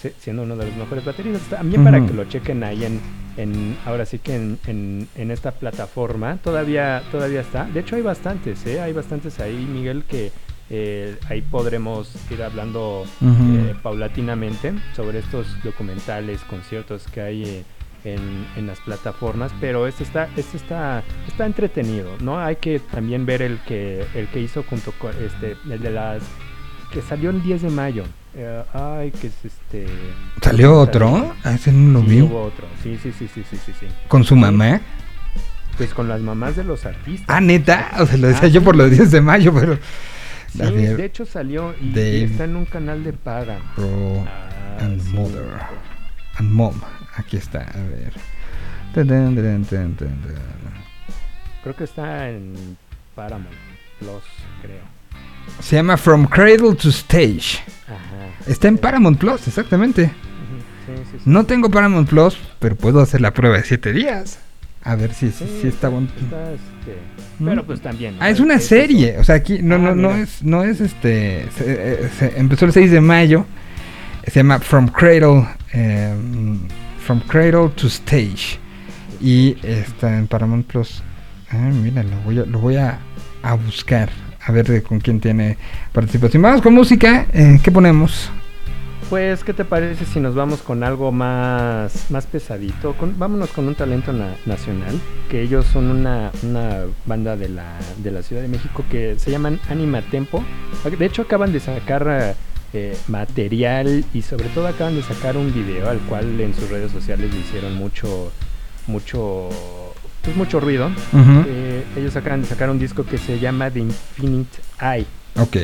S8: si- siendo uno de los mejores bateristas. También para
S1: Ujú.
S8: que lo chequen ahí en, en ahora sí que en, en, en esta plataforma, todavía, todavía está. De hecho hay bastantes, ¿eh? Hay bastantes ahí, Miguel, que eh, ahí podremos ir hablando eh, paulatinamente sobre estos documentales, conciertos que hay eh, en, en las plataformas, pero este está, este está, está entretenido, ¿no? Hay que también ver el que, el que hizo junto con este, el de las que salió el 10 de mayo. Eh, ay, que es este.
S1: ¿Salió otro? Ah, ese no lo
S8: Sí,
S1: vi.
S8: hubo otro. Sí, sí, sí, sí, sí, sí, sí.
S1: ¿Con su mamá?
S8: Pues con las mamás de los artistas.
S1: Ah, neta. O sea, lo decía
S8: Ah,
S1: yo por los 10 de mayo, pero.
S8: Sí, de hecho salió y,
S1: Dave.
S8: está en un canal de paga.
S1: Bro
S8: Ah,
S1: and
S8: sí.
S1: Mother. And Mom. Aquí está, a ver.
S8: Creo que está en Paramount Plus, creo.
S1: Se llama From Cradle to Stage.
S8: Ajá.
S1: Está en Paramount Plus, exactamente.
S8: Ujú, Sí, sí, sí.
S1: No tengo Paramount Plus, pero puedo hacer la prueba de 7 días. A ver si, si, si está bueno.
S8: este,
S1: ¿Mm?
S8: Pero pues también. ¿no?
S1: Ah, es una serie.
S8: eso.
S1: O sea, aquí no,
S8: Ah,
S1: no, no es, no es este. se- se- empezó el 6 de mayo. Se llama From Cradle. em, From Cradle to Stage. Y está en Paramount Plus. Ah, mira, lo voy a, lo voy a, a buscar. A ver con quién tiene participación. Vamos con música. eh, ¿Qué ponemos?
S8: Pues, ¿qué te parece si nos vamos con algo más, más pesadito? Vámonos con un talento na- nacional, que ellos son una, una banda de la, de la Ciudad de México que se llaman Anima Tempo. De hecho, acaban de sacar eh, material y sobre todo acaban de sacar un video al cual en sus redes sociales le hicieron mucho, mucho, pues mucho ruido.
S1: Ujú.
S8: Eh, ellos acaban de sacar un disco que se llama The Infinite Eye.
S1: Ok.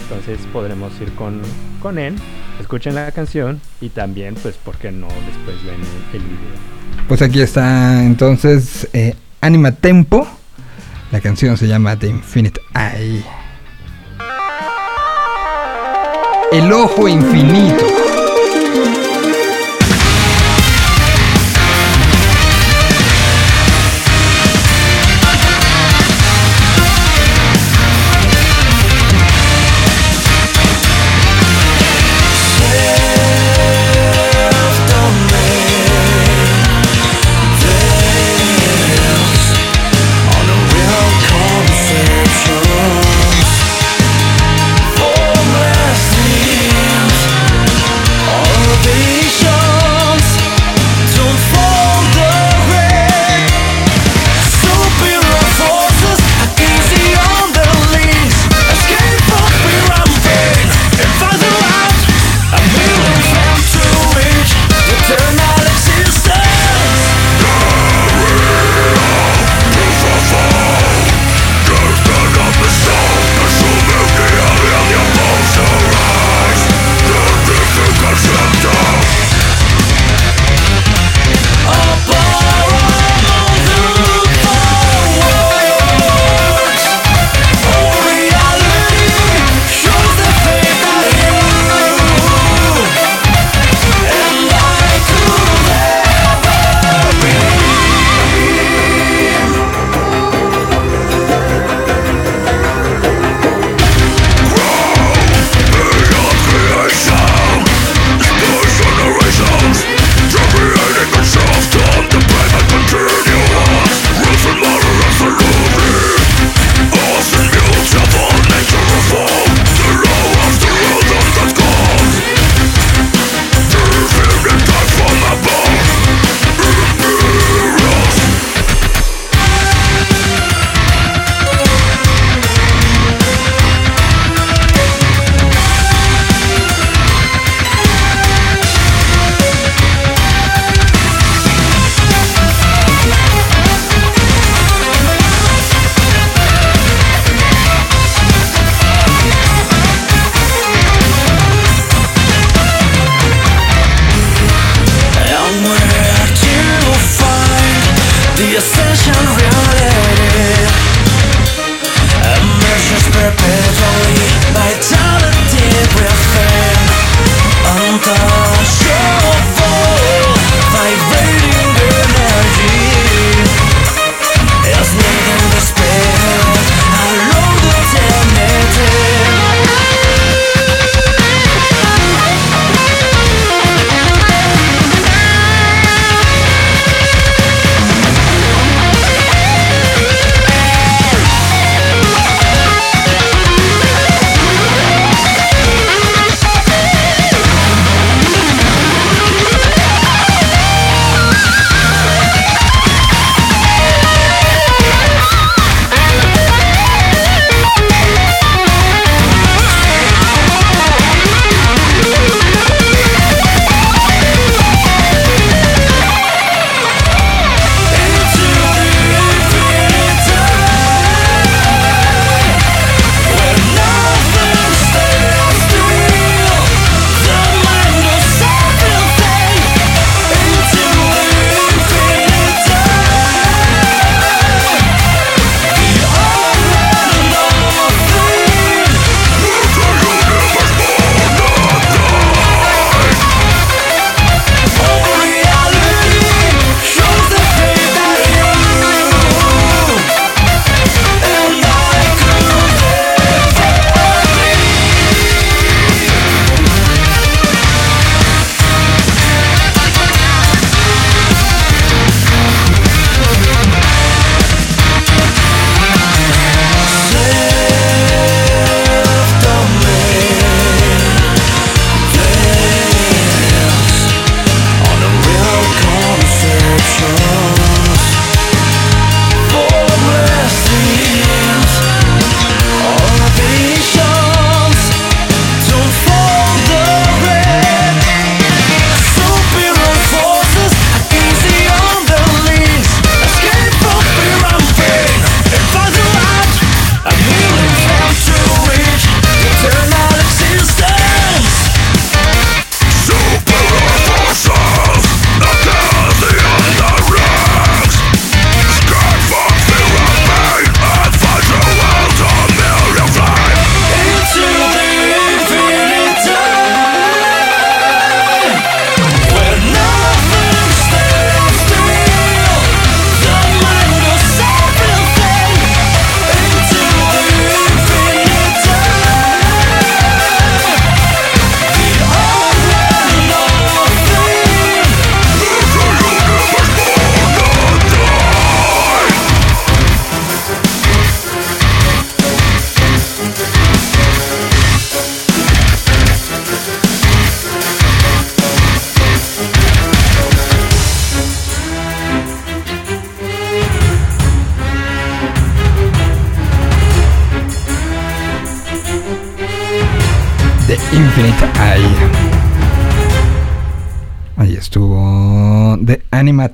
S8: Entonces podremos ir con, con él, escuchen la canción y también, pues, ¿por qué no después ven el, el video?
S1: Pues aquí está entonces eh, Anima Tempo. La canción se llama The Infinite Eye. El ojo infinito.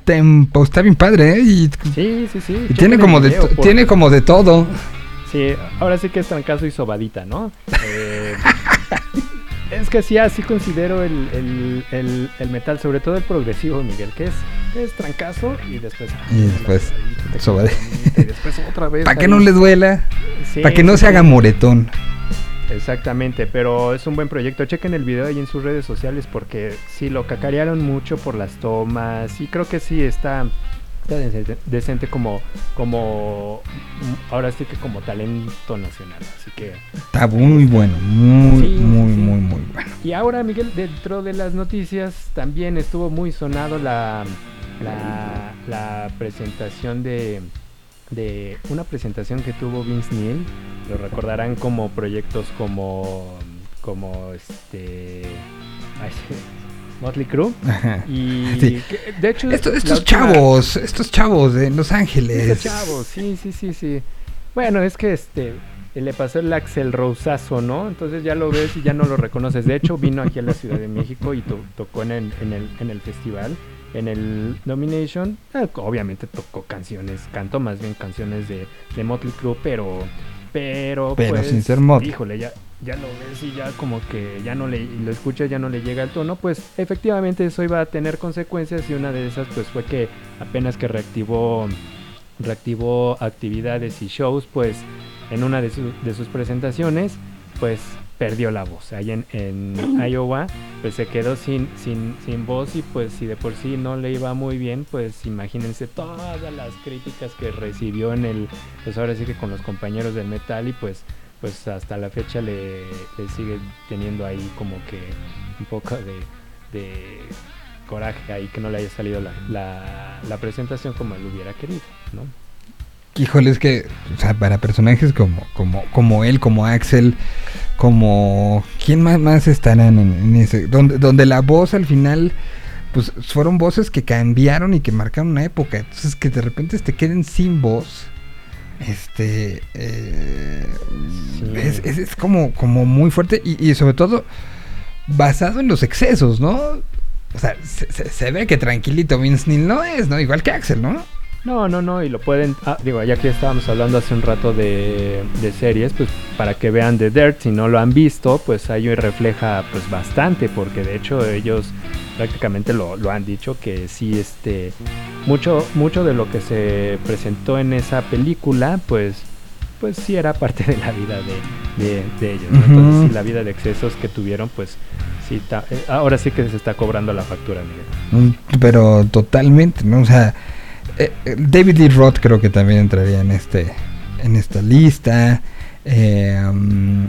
S1: Tempo. Está bien padre, ¿eh? Y,
S8: Sí, sí, sí.
S1: y
S8: chequen
S1: tiene como de
S8: porque-
S1: tiene como de todo.
S8: Sí, ahora sí que es trancazo y sobadita, ¿no? Eh, es que sí, así considero el, el- el- el metal, sobre todo el progresivo, Miguel, que es, es trancazo y después...
S1: Y después
S8: sobadita, Y después otra vez.
S1: Para que no le duela.
S8: Sí,
S1: Para que no
S8: sí,
S1: se haga moretón.
S8: Exactamente, pero es un buen proyecto. Chequen el video ahí en sus redes sociales porque sí lo cacarearon mucho por las tomas y creo que sí está, está decente, decente como, como, mm, ahora sí que como talento nacional. Así que
S1: Está muy bueno. Muy,
S8: sí,
S1: muy,
S8: sí.
S1: muy, muy bueno.
S8: Y ahora, Miguel, dentro de las noticias también estuvo muy sonado la, la, la presentación de, de una presentación que tuvo Vince Neil. Lo recordarán como proyectos como, como este, ay, Motley Crue. Y
S1: Sí.
S8: de hecho,
S1: Esto- estos
S8: última-
S1: chavos, estos chavos de Los Ángeles.
S8: estos chavos, sí, sí, sí, sí. Bueno, es que este le pasó el Axel Rosazo, ¿no? Entonces ya lo ves y ya no lo reconoces. De hecho, vino aquí a la Ciudad de México y to- tocó en el, en, el, en el festival, en el Nomination. Ah, obviamente tocó canciones, cantó más bien canciones de, de Motley Crue, pero... Pero,
S1: Pero
S8: pues,
S1: sin ser Motley.
S8: Híjole, ya, ya lo ves y ya como que ya no le y lo escuchas, ya no le llega el tono. Pues efectivamente eso iba a tener consecuencias y una de esas pues fue que apenas que reactivó reactivó actividades y shows, pues en una de, su- de sus presentaciones, pues perdió la voz. Ahí en, en Iowa, pues se quedó sin, sin, sin voz y pues si de por sí no le iba muy bien, pues imagínense todas las críticas que recibió en el, pues ahora sí que con los compañeros del metal y pues, pues hasta la fecha le, le sigue teniendo ahí como que un poco de, de coraje ahí que no le haya salido la, la, la presentación como él hubiera querido, ¿no?
S1: Híjole, es que, o sea, para personajes como, como, como él, como Axel, como... ¿Quién más, más estarán en, en ese? Donde, donde la voz al final, pues fueron voces que cambiaron y que marcaron una época. Entonces que de repente te queden sin voz. Este... eh,
S8: Sí.
S1: es, es- es como, como muy fuerte y, y sobre todo basado en los excesos, ¿no? O sea, se, se- se ve que tranquilito Vince Neil no es, ¿no? Igual que Axel, ¿no?
S8: No, no, no, y lo pueden, ah, digo, ya que estábamos hablando hace un rato de, de series, pues para que vean The Dirt, si no lo han visto, pues ahí refleja pues bastante, porque de hecho ellos prácticamente lo, lo han dicho que sí, este, mucho, mucho de lo que se presentó en esa película, pues, pues sí era parte de la vida de, de- de ellos, ¿no? Entonces sí, la vida de excesos que tuvieron, pues sí, ta- eh, ahora sí que se está cobrando la factura, Miguel.
S1: Mm, Pero totalmente, ¿no? O sea, eh, eh, David Lee Roth creo que también entraría en este en esta lista. Eh, mm,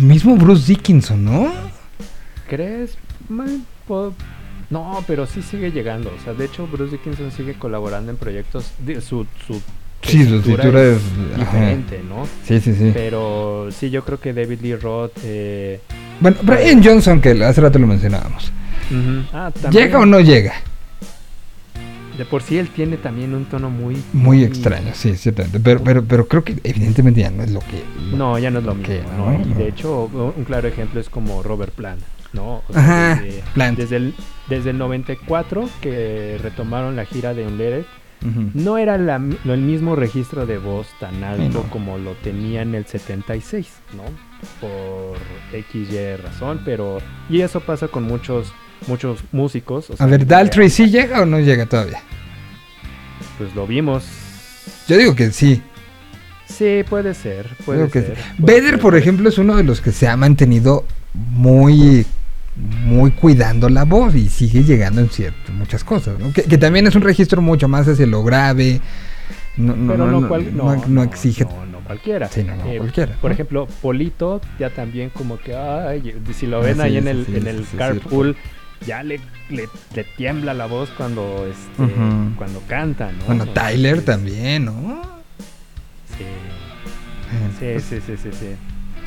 S1: mismo Bruce Dickinson, ¿no?
S8: ¿Crees? Man, No, pero sí sigue llegando. O sea, de hecho, Bruce Dickinson sigue colaborando en proyectos. de- su, su
S1: Sí, su escritura es
S8: diferente, ¿no?
S1: Sí, sí, sí.
S8: Pero sí, yo creo que David Lee Roth. Eh,
S1: Bueno, Brian Johnson, que hace rato lo mencionábamos.
S8: Ah,
S1: ¿Llega o no llega?
S8: De por sí él tiene también un tono muy.
S1: Muy extraño, sí, ciertamente. Pero, pero, pero creo que evidentemente ya no es lo que...
S8: No, ya no es lo mismo,
S1: ¿no?
S8: ¿no? Y de hecho, un claro ejemplo es como Robert Plant, ¿no? O sea,
S1: Ajá,
S8: desde,
S1: Plant.
S8: Desde el, desde el 94 que retomaron la gira de Unleaded,
S1: Ujú.
S8: no era la el mismo registro de voz tan alto como lo tenía en el 76, ¿no? Por X, Y razón, pero... Y eso pasa con muchos muchos músicos. o
S1: A
S8: sea,
S1: ver,
S8: que-
S1: ¿Daltrey sí llega o no llega todavía?
S8: Pues lo vimos.
S1: Yo digo que sí.
S8: Sí, puede ser, puede
S1: que
S8: ser.
S1: sí.
S8: puede
S1: Vedder,
S8: ser,
S1: por ejemplo, es uno de los que se ha mantenido muy muy cuidando la voz y sigue llegando en cierto, muchas cosas, ¿no? que, que también es un registro mucho más hacia lo grave, no, no,
S8: pero
S1: no,
S8: cual-
S1: no-
S8: no,
S1: no exige
S8: No, no cualquiera.
S1: Sí, no, no,
S8: Eh,
S1: cualquiera,
S8: Por
S1: ¿no?
S8: ejemplo, Polito ya también como que, ay, si lo ven
S1: Ah,
S8: ahí
S1: sí,
S8: en
S1: sí,
S8: el,
S1: sí,
S8: en
S1: sí,
S8: el
S1: sí, sí,
S8: carpool, ya le, le, le tiembla la voz cuando, este, cuando canta, ¿no?
S1: Bueno, Tyler también, ¿no?
S8: Sí,
S1: Eh,
S8: sí, sí, sí, sí, sí.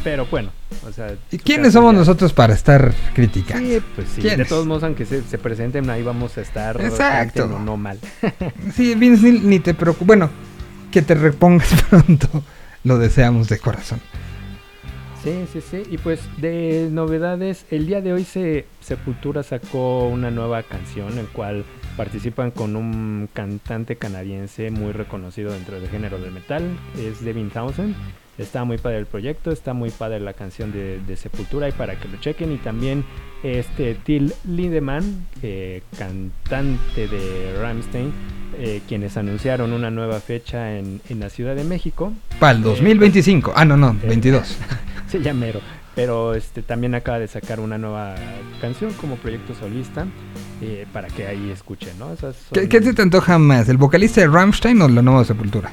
S8: Pero bueno, o sea...
S1: ¿Y quiénes somos
S8: ya-
S1: nosotros para estar criticando?
S8: Sí, pues sí. De todos modos, aunque se, se presenten, ahí vamos a estar.
S1: Exacto.
S8: canten o no mal.
S1: Sí, Vince Neil, ni te preocupes. Bueno, que te repongas pronto. Lo deseamos de corazón.
S8: Sí, sí, sí. Y pues de novedades, el día de hoy se Sepultura sacó una nueva canción, el cual participan con un cantante canadiense muy reconocido dentro del género del metal, es Devin Townsend. Está muy padre el proyecto, está muy padre la canción de, de Sepultura y para que lo chequen. Y también este Till Lindemann, eh, cantante de Rammstein, eh, quienes anunciaron una nueva fecha en, en la Ciudad de México.
S1: Para el 2025. Ah, no, no, 22.
S8: Se llamero. Pero este también acaba de sacar una nueva canción como proyecto solista eh, para que ahí escuchen, ¿no? Esas son-
S1: ¿Qué, qué te antoja más? ¿El vocalista de Rammstein o la nueva Sepultura?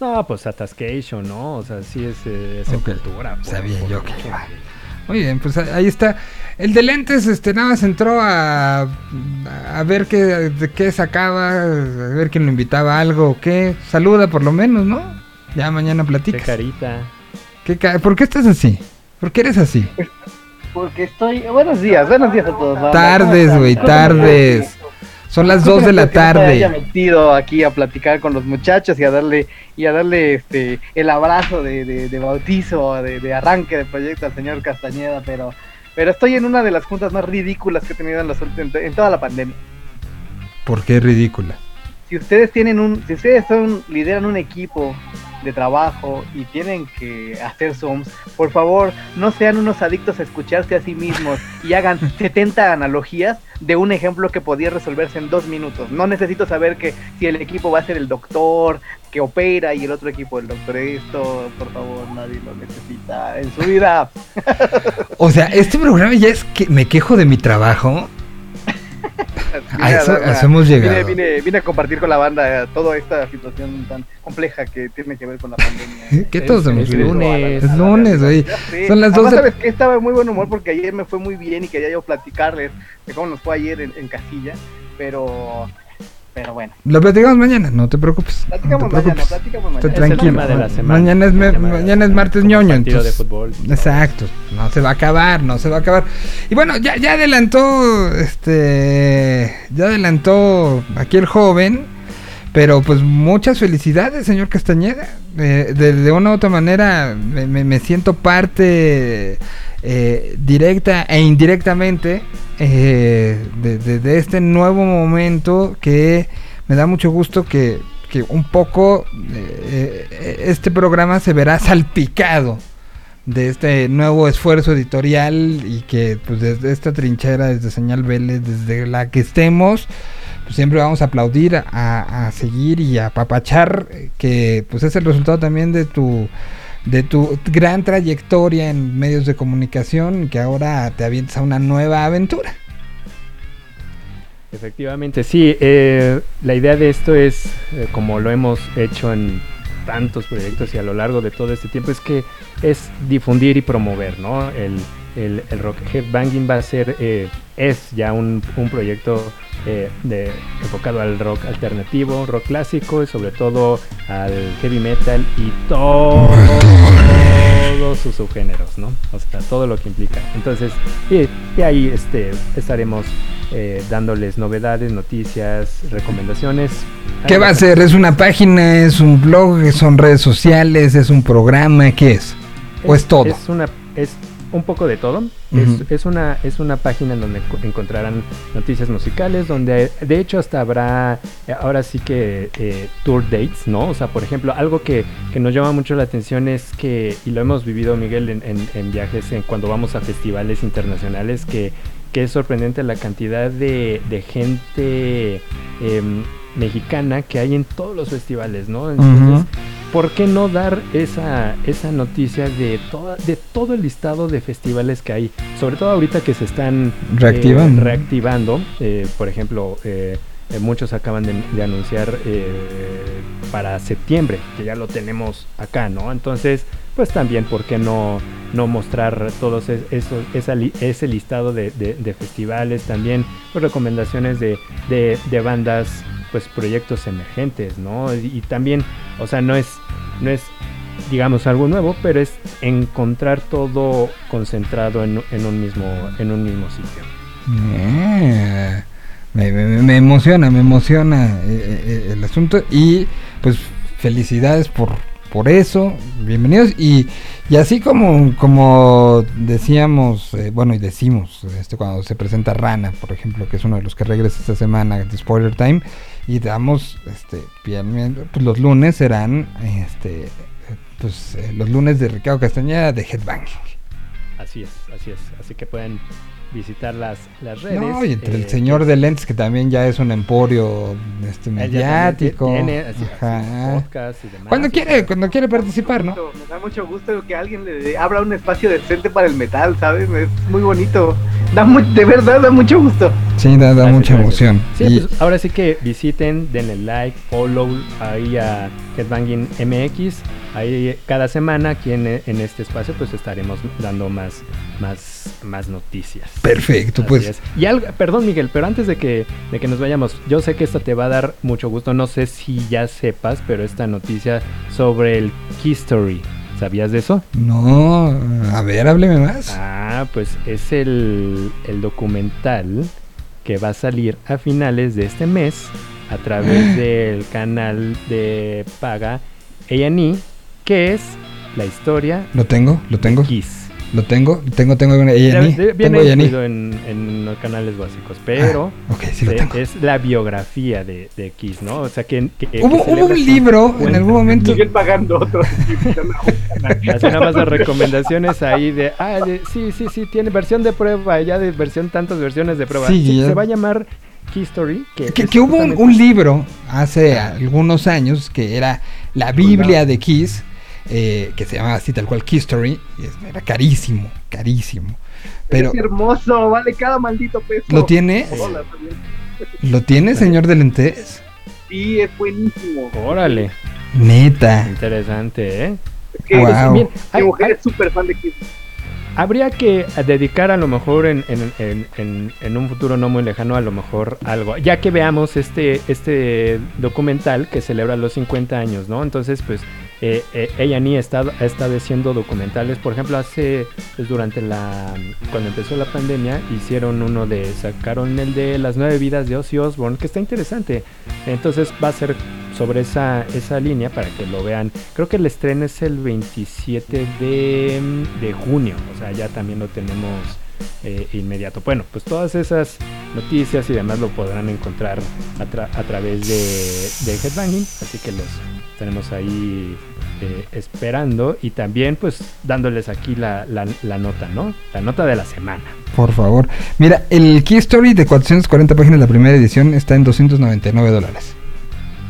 S8: No, pues Atascation, ¿no? O sea, sí es eh,
S1: Ok.
S8: Sepultura. por-
S1: Sabía
S8: por
S1: yo que iba. Muy bien, pues ahí está. El de lentes, este, nada más entró a, a ver qué, de qué sacaba, a ver quién lo invitaba a algo o qué. Saluda por lo menos, ¿no? Ya mañana
S8: Qué
S1: platicas.
S8: carita.
S1: ¿Qué ca- ¿Por qué estás así? ¿Por qué eres así?
S9: Porque estoy. Buenos días, buenos días a todos. banda. ¿Cómo
S1: Tardes, güey, tardes. Son las 2 de la
S9: Que no me haya
S1: tarde.
S9: metido aquí a platicar con los muchachos y a darle y a darle este el abrazo de, de- de bautizo, de, de arranque de proyecto al señor Castañeda, pero pero estoy en una de las juntas más ridículas que he tenido en, ulti- en, en toda la pandemia.
S1: ¿Por qué ridícula?
S9: Si ustedes tienen un, si ustedes son lideran un equipo de trabajo y tienen que hacer zooms, por favor no sean unos adictos a escucharse a sí mismos y hagan 70 analogías de un ejemplo que podía resolverse en dos minutos. No necesito saber que si el equipo va a ser el doctor que opera y el otro equipo el doctor esto, por favor nadie lo necesita en su vida.
S1: O sea, este programa ya es que me quejo de mi trabajo. A
S9: Vine
S1: eso, a hemos
S9: Vine,
S1: llegado.
S9: vine- vine a compartir con la banda eh, toda esta situación tan compleja que tiene que ver con la pandemia.
S1: ¿Qué todos vivido?
S8: lunes.
S1: Es lunes,
S9: sé.
S1: Son las
S9: Además,
S1: 12.
S9: ¿sabes qué? Estaba de muy buen humor porque ayer me fue muy bien y quería yo platicarles de cómo nos fue ayer en, en casilla, pero pero bueno.
S1: Lo platicamos mañana, no te preocupes. No te
S9: Platicamos mañana,
S1: preocupes.
S9: platicamos
S1: Está
S9: mañana.
S8: Es el
S1: tranquilo.
S8: tema de la semana.
S1: Mañana es, me- mañana es
S8: semana,
S1: martes ñoño.
S8: partido de
S1: entonces-
S8: fútbol.
S1: Exacto. No se va a acabar, no se va a acabar. Y bueno, ya, ya adelantó, este, ya adelantó aquí el joven, pero pues muchas felicidades, señor Castañeda. Eh, de, de una u otra manera me, siento parte eh, directa e indirectamente eh, de, de- este nuevo momento que me da mucho gusto que, que un poco este programa se verá salpicado de este nuevo esfuerzo editorial y que pues desde esta trinchera, desde Señal Vélez, desde la que estemos, pues siempre vamos a aplaudir, a, a seguir y a apapachar, eh, que pues es el resultado también de tu de tu gran trayectoria en medios de comunicación que ahora te avientas a una nueva aventura.
S8: Efectivamente, sí. eh, la idea de esto es, eh, como lo hemos hecho en tantos proyectos y a lo largo de todo este tiempo, es que es difundir y promover, ¿no? El, el, el Rock Headbanging va a ser, eh, es ya un, un proyecto eh, de, enfocado al rock alternativo, rock clásico y sobre todo al heavy metal y todo, todos sus subgéneros, ¿no? O sea, todo lo que implica. Entonces, y, y ahí este, estaremos eh, dándoles novedades, noticias, recomendaciones.
S1: ¿Qué va a ser? ¿Es una página? ¿Es un blog? ¿Son redes sociales? ¿Es un programa? ¿Qué es? ¿O es todo?
S8: Es una es un poco de todo. Es, es una es una página en donde co- encontrarán noticias musicales, donde de hecho hasta habrá eh, ahora sí que eh, tour dates, ¿no? O sea, por ejemplo, algo que, que nos llama mucho la atención es que y lo hemos vivido Miguel en, en- en viajes, en cuando vamos a festivales internacionales que que es sorprendente la cantidad de, de gente em, mexicana que hay en todos los festivales, ¿no? Entonces. ¿por qué no dar esa, esa noticia de, toda, de todo el listado de festivales que hay? Sobre todo ahorita que se están eh,
S1: Reactivando.
S8: reactivando. Eh, por ejemplo, eh, muchos acaban de, de anunciar para septiembre, que ya lo tenemos acá, ¿no? Entonces, pues también, ¿por qué no, no mostrar todos es- esos, esa li- ese listado de, de- de festivales? También pues, recomendaciones de, de bandas, pues proyectos emergentes, ¿no? Y, también, o sea, no es, no es, digamos, algo nuevo, pero es encontrar todo concentrado en, un mismo, en un mismo sitio.
S1: Eh, me, emociona, me emociona eh, eh, el asunto y pues felicidades por por eso, bienvenidos. Y, y así como, como decíamos, bueno, y decimos, este cuando se presenta Rana, por ejemplo, que es uno de los que regresa esta semana de Spoiler Time, y damos, este, bien, pues los lunes serán, este, pues eh, los lunes de Ricardo Castañeda de Headbanging.
S8: Así es, así es. Así que pueden visitar las, las redes.
S1: No, y entre
S8: eh,
S1: el señor de lentes, que también ya es un emporio este, mediático.
S8: tiene, así,
S1: Ajá.
S8: hace podcast y demás.
S1: Cuando quiere, cuando quiere participar, ¿no?
S9: Me da mucho gusto que alguien le abra un espacio decente para el metal, ¿sabes? Es muy bonito. Da mu- de verdad, da mucho gusto.
S1: Sí, da, da
S8: Gracias,
S1: mucha
S8: gracias.
S1: emoción.
S8: Sí,
S1: Y-
S8: pues ahora sí que visiten, denle like, follow ahí a Headbanging MX. Ahí cada semana aquí en, en este espacio pues estaremos dando más, más, más noticias.
S1: Perfecto,
S8: Así
S1: pues.
S8: es. Y algo, perdón Miguel, pero antes de que, de que nos vayamos, yo sé que esta te va a dar mucho gusto, no sé si ya sepas, pero esta noticia sobre el History, ¿sabías de eso?
S1: No, a ver, hábleme más.
S8: Ah, pues es el, el documental que va a salir a finales de este mes a través del canal de paga A&E, que es la historia
S1: Lo tengo, lo tengo,
S8: Kiss.
S1: Lo tengo, tengo, tengo una
S8: Viene
S1: tengo A&E.
S8: incluido en, en los canales básicos, pero
S1: Ah, ok, sí lo
S8: se-
S1: tengo.
S8: es la biografía de, de Kiss, ¿no? O sea, que, que- que
S1: Hubo, un libro en algún momento.
S9: Siguen pagando otro.
S8: Así nada más las recomendaciones ahí de, ah, de- sí, sí, sí, tiene versión de prueba, ya de versión, tantas versiones de prueba.
S1: Sí,
S8: Sí, se va a llamar History. Que,
S1: Que, hubo un, un libro hace algunos años que era la Biblia de Kiss, eh, que se llamaba así tal cual History, era carísimo, carísimo. Pero,
S9: Es hermoso, vale cada maldito peso.
S1: ¿lo tiene?
S9: Hola.
S1: ¿Lo tiene, señor de lentes?
S9: Sí, es buenísimo.
S8: Órale,
S1: Neta.
S8: interesante, ¿eh?
S9: Es que
S1: Wow.
S8: Bien,
S9: mi
S8: hay-
S9: mujer
S8: hay-
S9: es súper fan de Kiss.
S8: habría que dedicar a lo mejor en, en- en- en- en un futuro no muy lejano a lo mejor algo, ya que veamos este, este documental que celebra los 50 años, ¿no? Entonces, pues, eh, eh, A&E ha estado, ha estado haciendo documentales, por ejemplo, hace, durante la, cuando empezó la pandemia, hicieron uno de, sacaron el de las nueve vidas de Ozzy Osbourne, que está interesante, entonces va a ser sobre esa, esa línea para que lo vean. Creo que el estreno es el 27 de, de junio, o sea, ya también lo tenemos eh, inmediato. Bueno, pues todas esas noticias y demás lo podrán encontrar a, tra- a través de, de Headbanging, así que los tenemos ahí eh, esperando y también pues dándoles aquí la, la- la nota, ¿no? La nota de la semana.
S1: Por favor. Mira, el Key Story de 440 páginas, la primera edición, está en 299 dólares.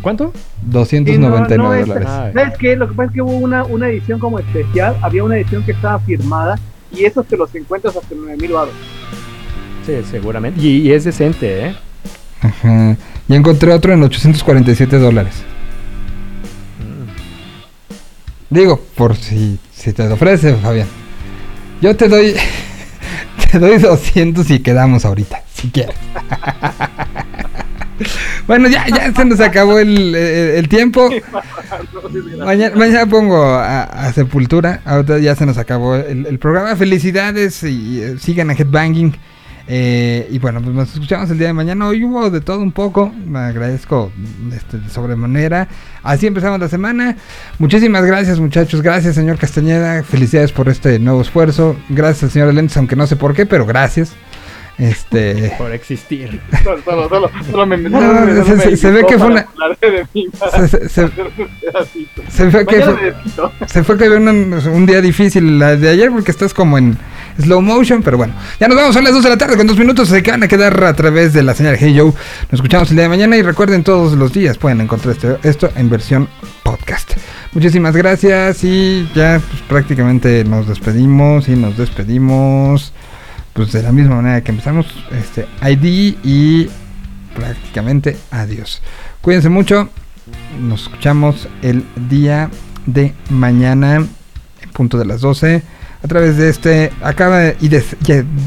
S8: ¿Cuánto?
S1: 299
S9: Sí, no, no, es-
S1: dólares.
S8: Ay.
S9: ¿Sabes qué? Lo que pasa es que hubo una, una edición como especial, había una edición que estaba firmada y esos te los encuentras hasta 9000 baros.
S8: Sí, seguramente. Y, y es decente, ¿eh?
S1: Ajá. Y encontré otro en 847 dólares. Digo, por si, si te lo ofrece, Fabián. Yo te doy. Te doy 200 y quedamos ahorita, si quieres. bueno, ya, ya se nos acabó el, el- el tiempo. Mañana, mañana pongo a, a Sepultura. Ahorita ya se nos acabó el, el programa. Felicidades y eh, sigan a Headbanging. Eh, y bueno, pues nos escuchamos el día de mañana. Hoy hubo de todo un poco. Me agradezco este, de sobremanera. Así empezamos la semana. Muchísimas gracias, muchachos. Gracias, señor Castañeda. Felicidades por este nuevo esfuerzo. Gracias al señor Lentes, aunque no sé por qué, pero gracias. Este.
S8: Por existir.
S9: Solo, solo, solo, solo me,
S1: No, se-
S9: me
S1: se- ve que fue una- Se, se- se-
S9: hacer un pedacito.
S1: se fue que fue-. Se fue que había un, un día difícil la de ayer porque estás como en slow motion, pero bueno. Ya nos vamos a las 2 de la tarde con dos minutos. Se van a quedar a través de la señal Hey Joe. Nos escuchamos el día de mañana y recuerden todos los días pueden encontrar este- esto en versión podcast. Muchísimas gracias y ya pues, prácticamente nos despedimos y nos despedimos pues de la misma manera que empezamos. Este ID y prácticamente adiós. Cuídense mucho. Nos escuchamos el día de mañana en punto de las 12 a través de este acaba y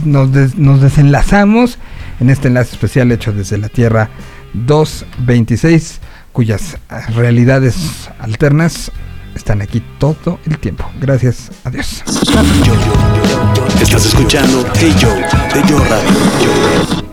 S1: nos, des- nos desenlazamos en este enlace especial hecho desde la Tierra 226 cuyas realidades alternas están aquí todo el tiempo. Gracias. Adiós.
S6: Estás escuchando Hey Joe de Yo Radio.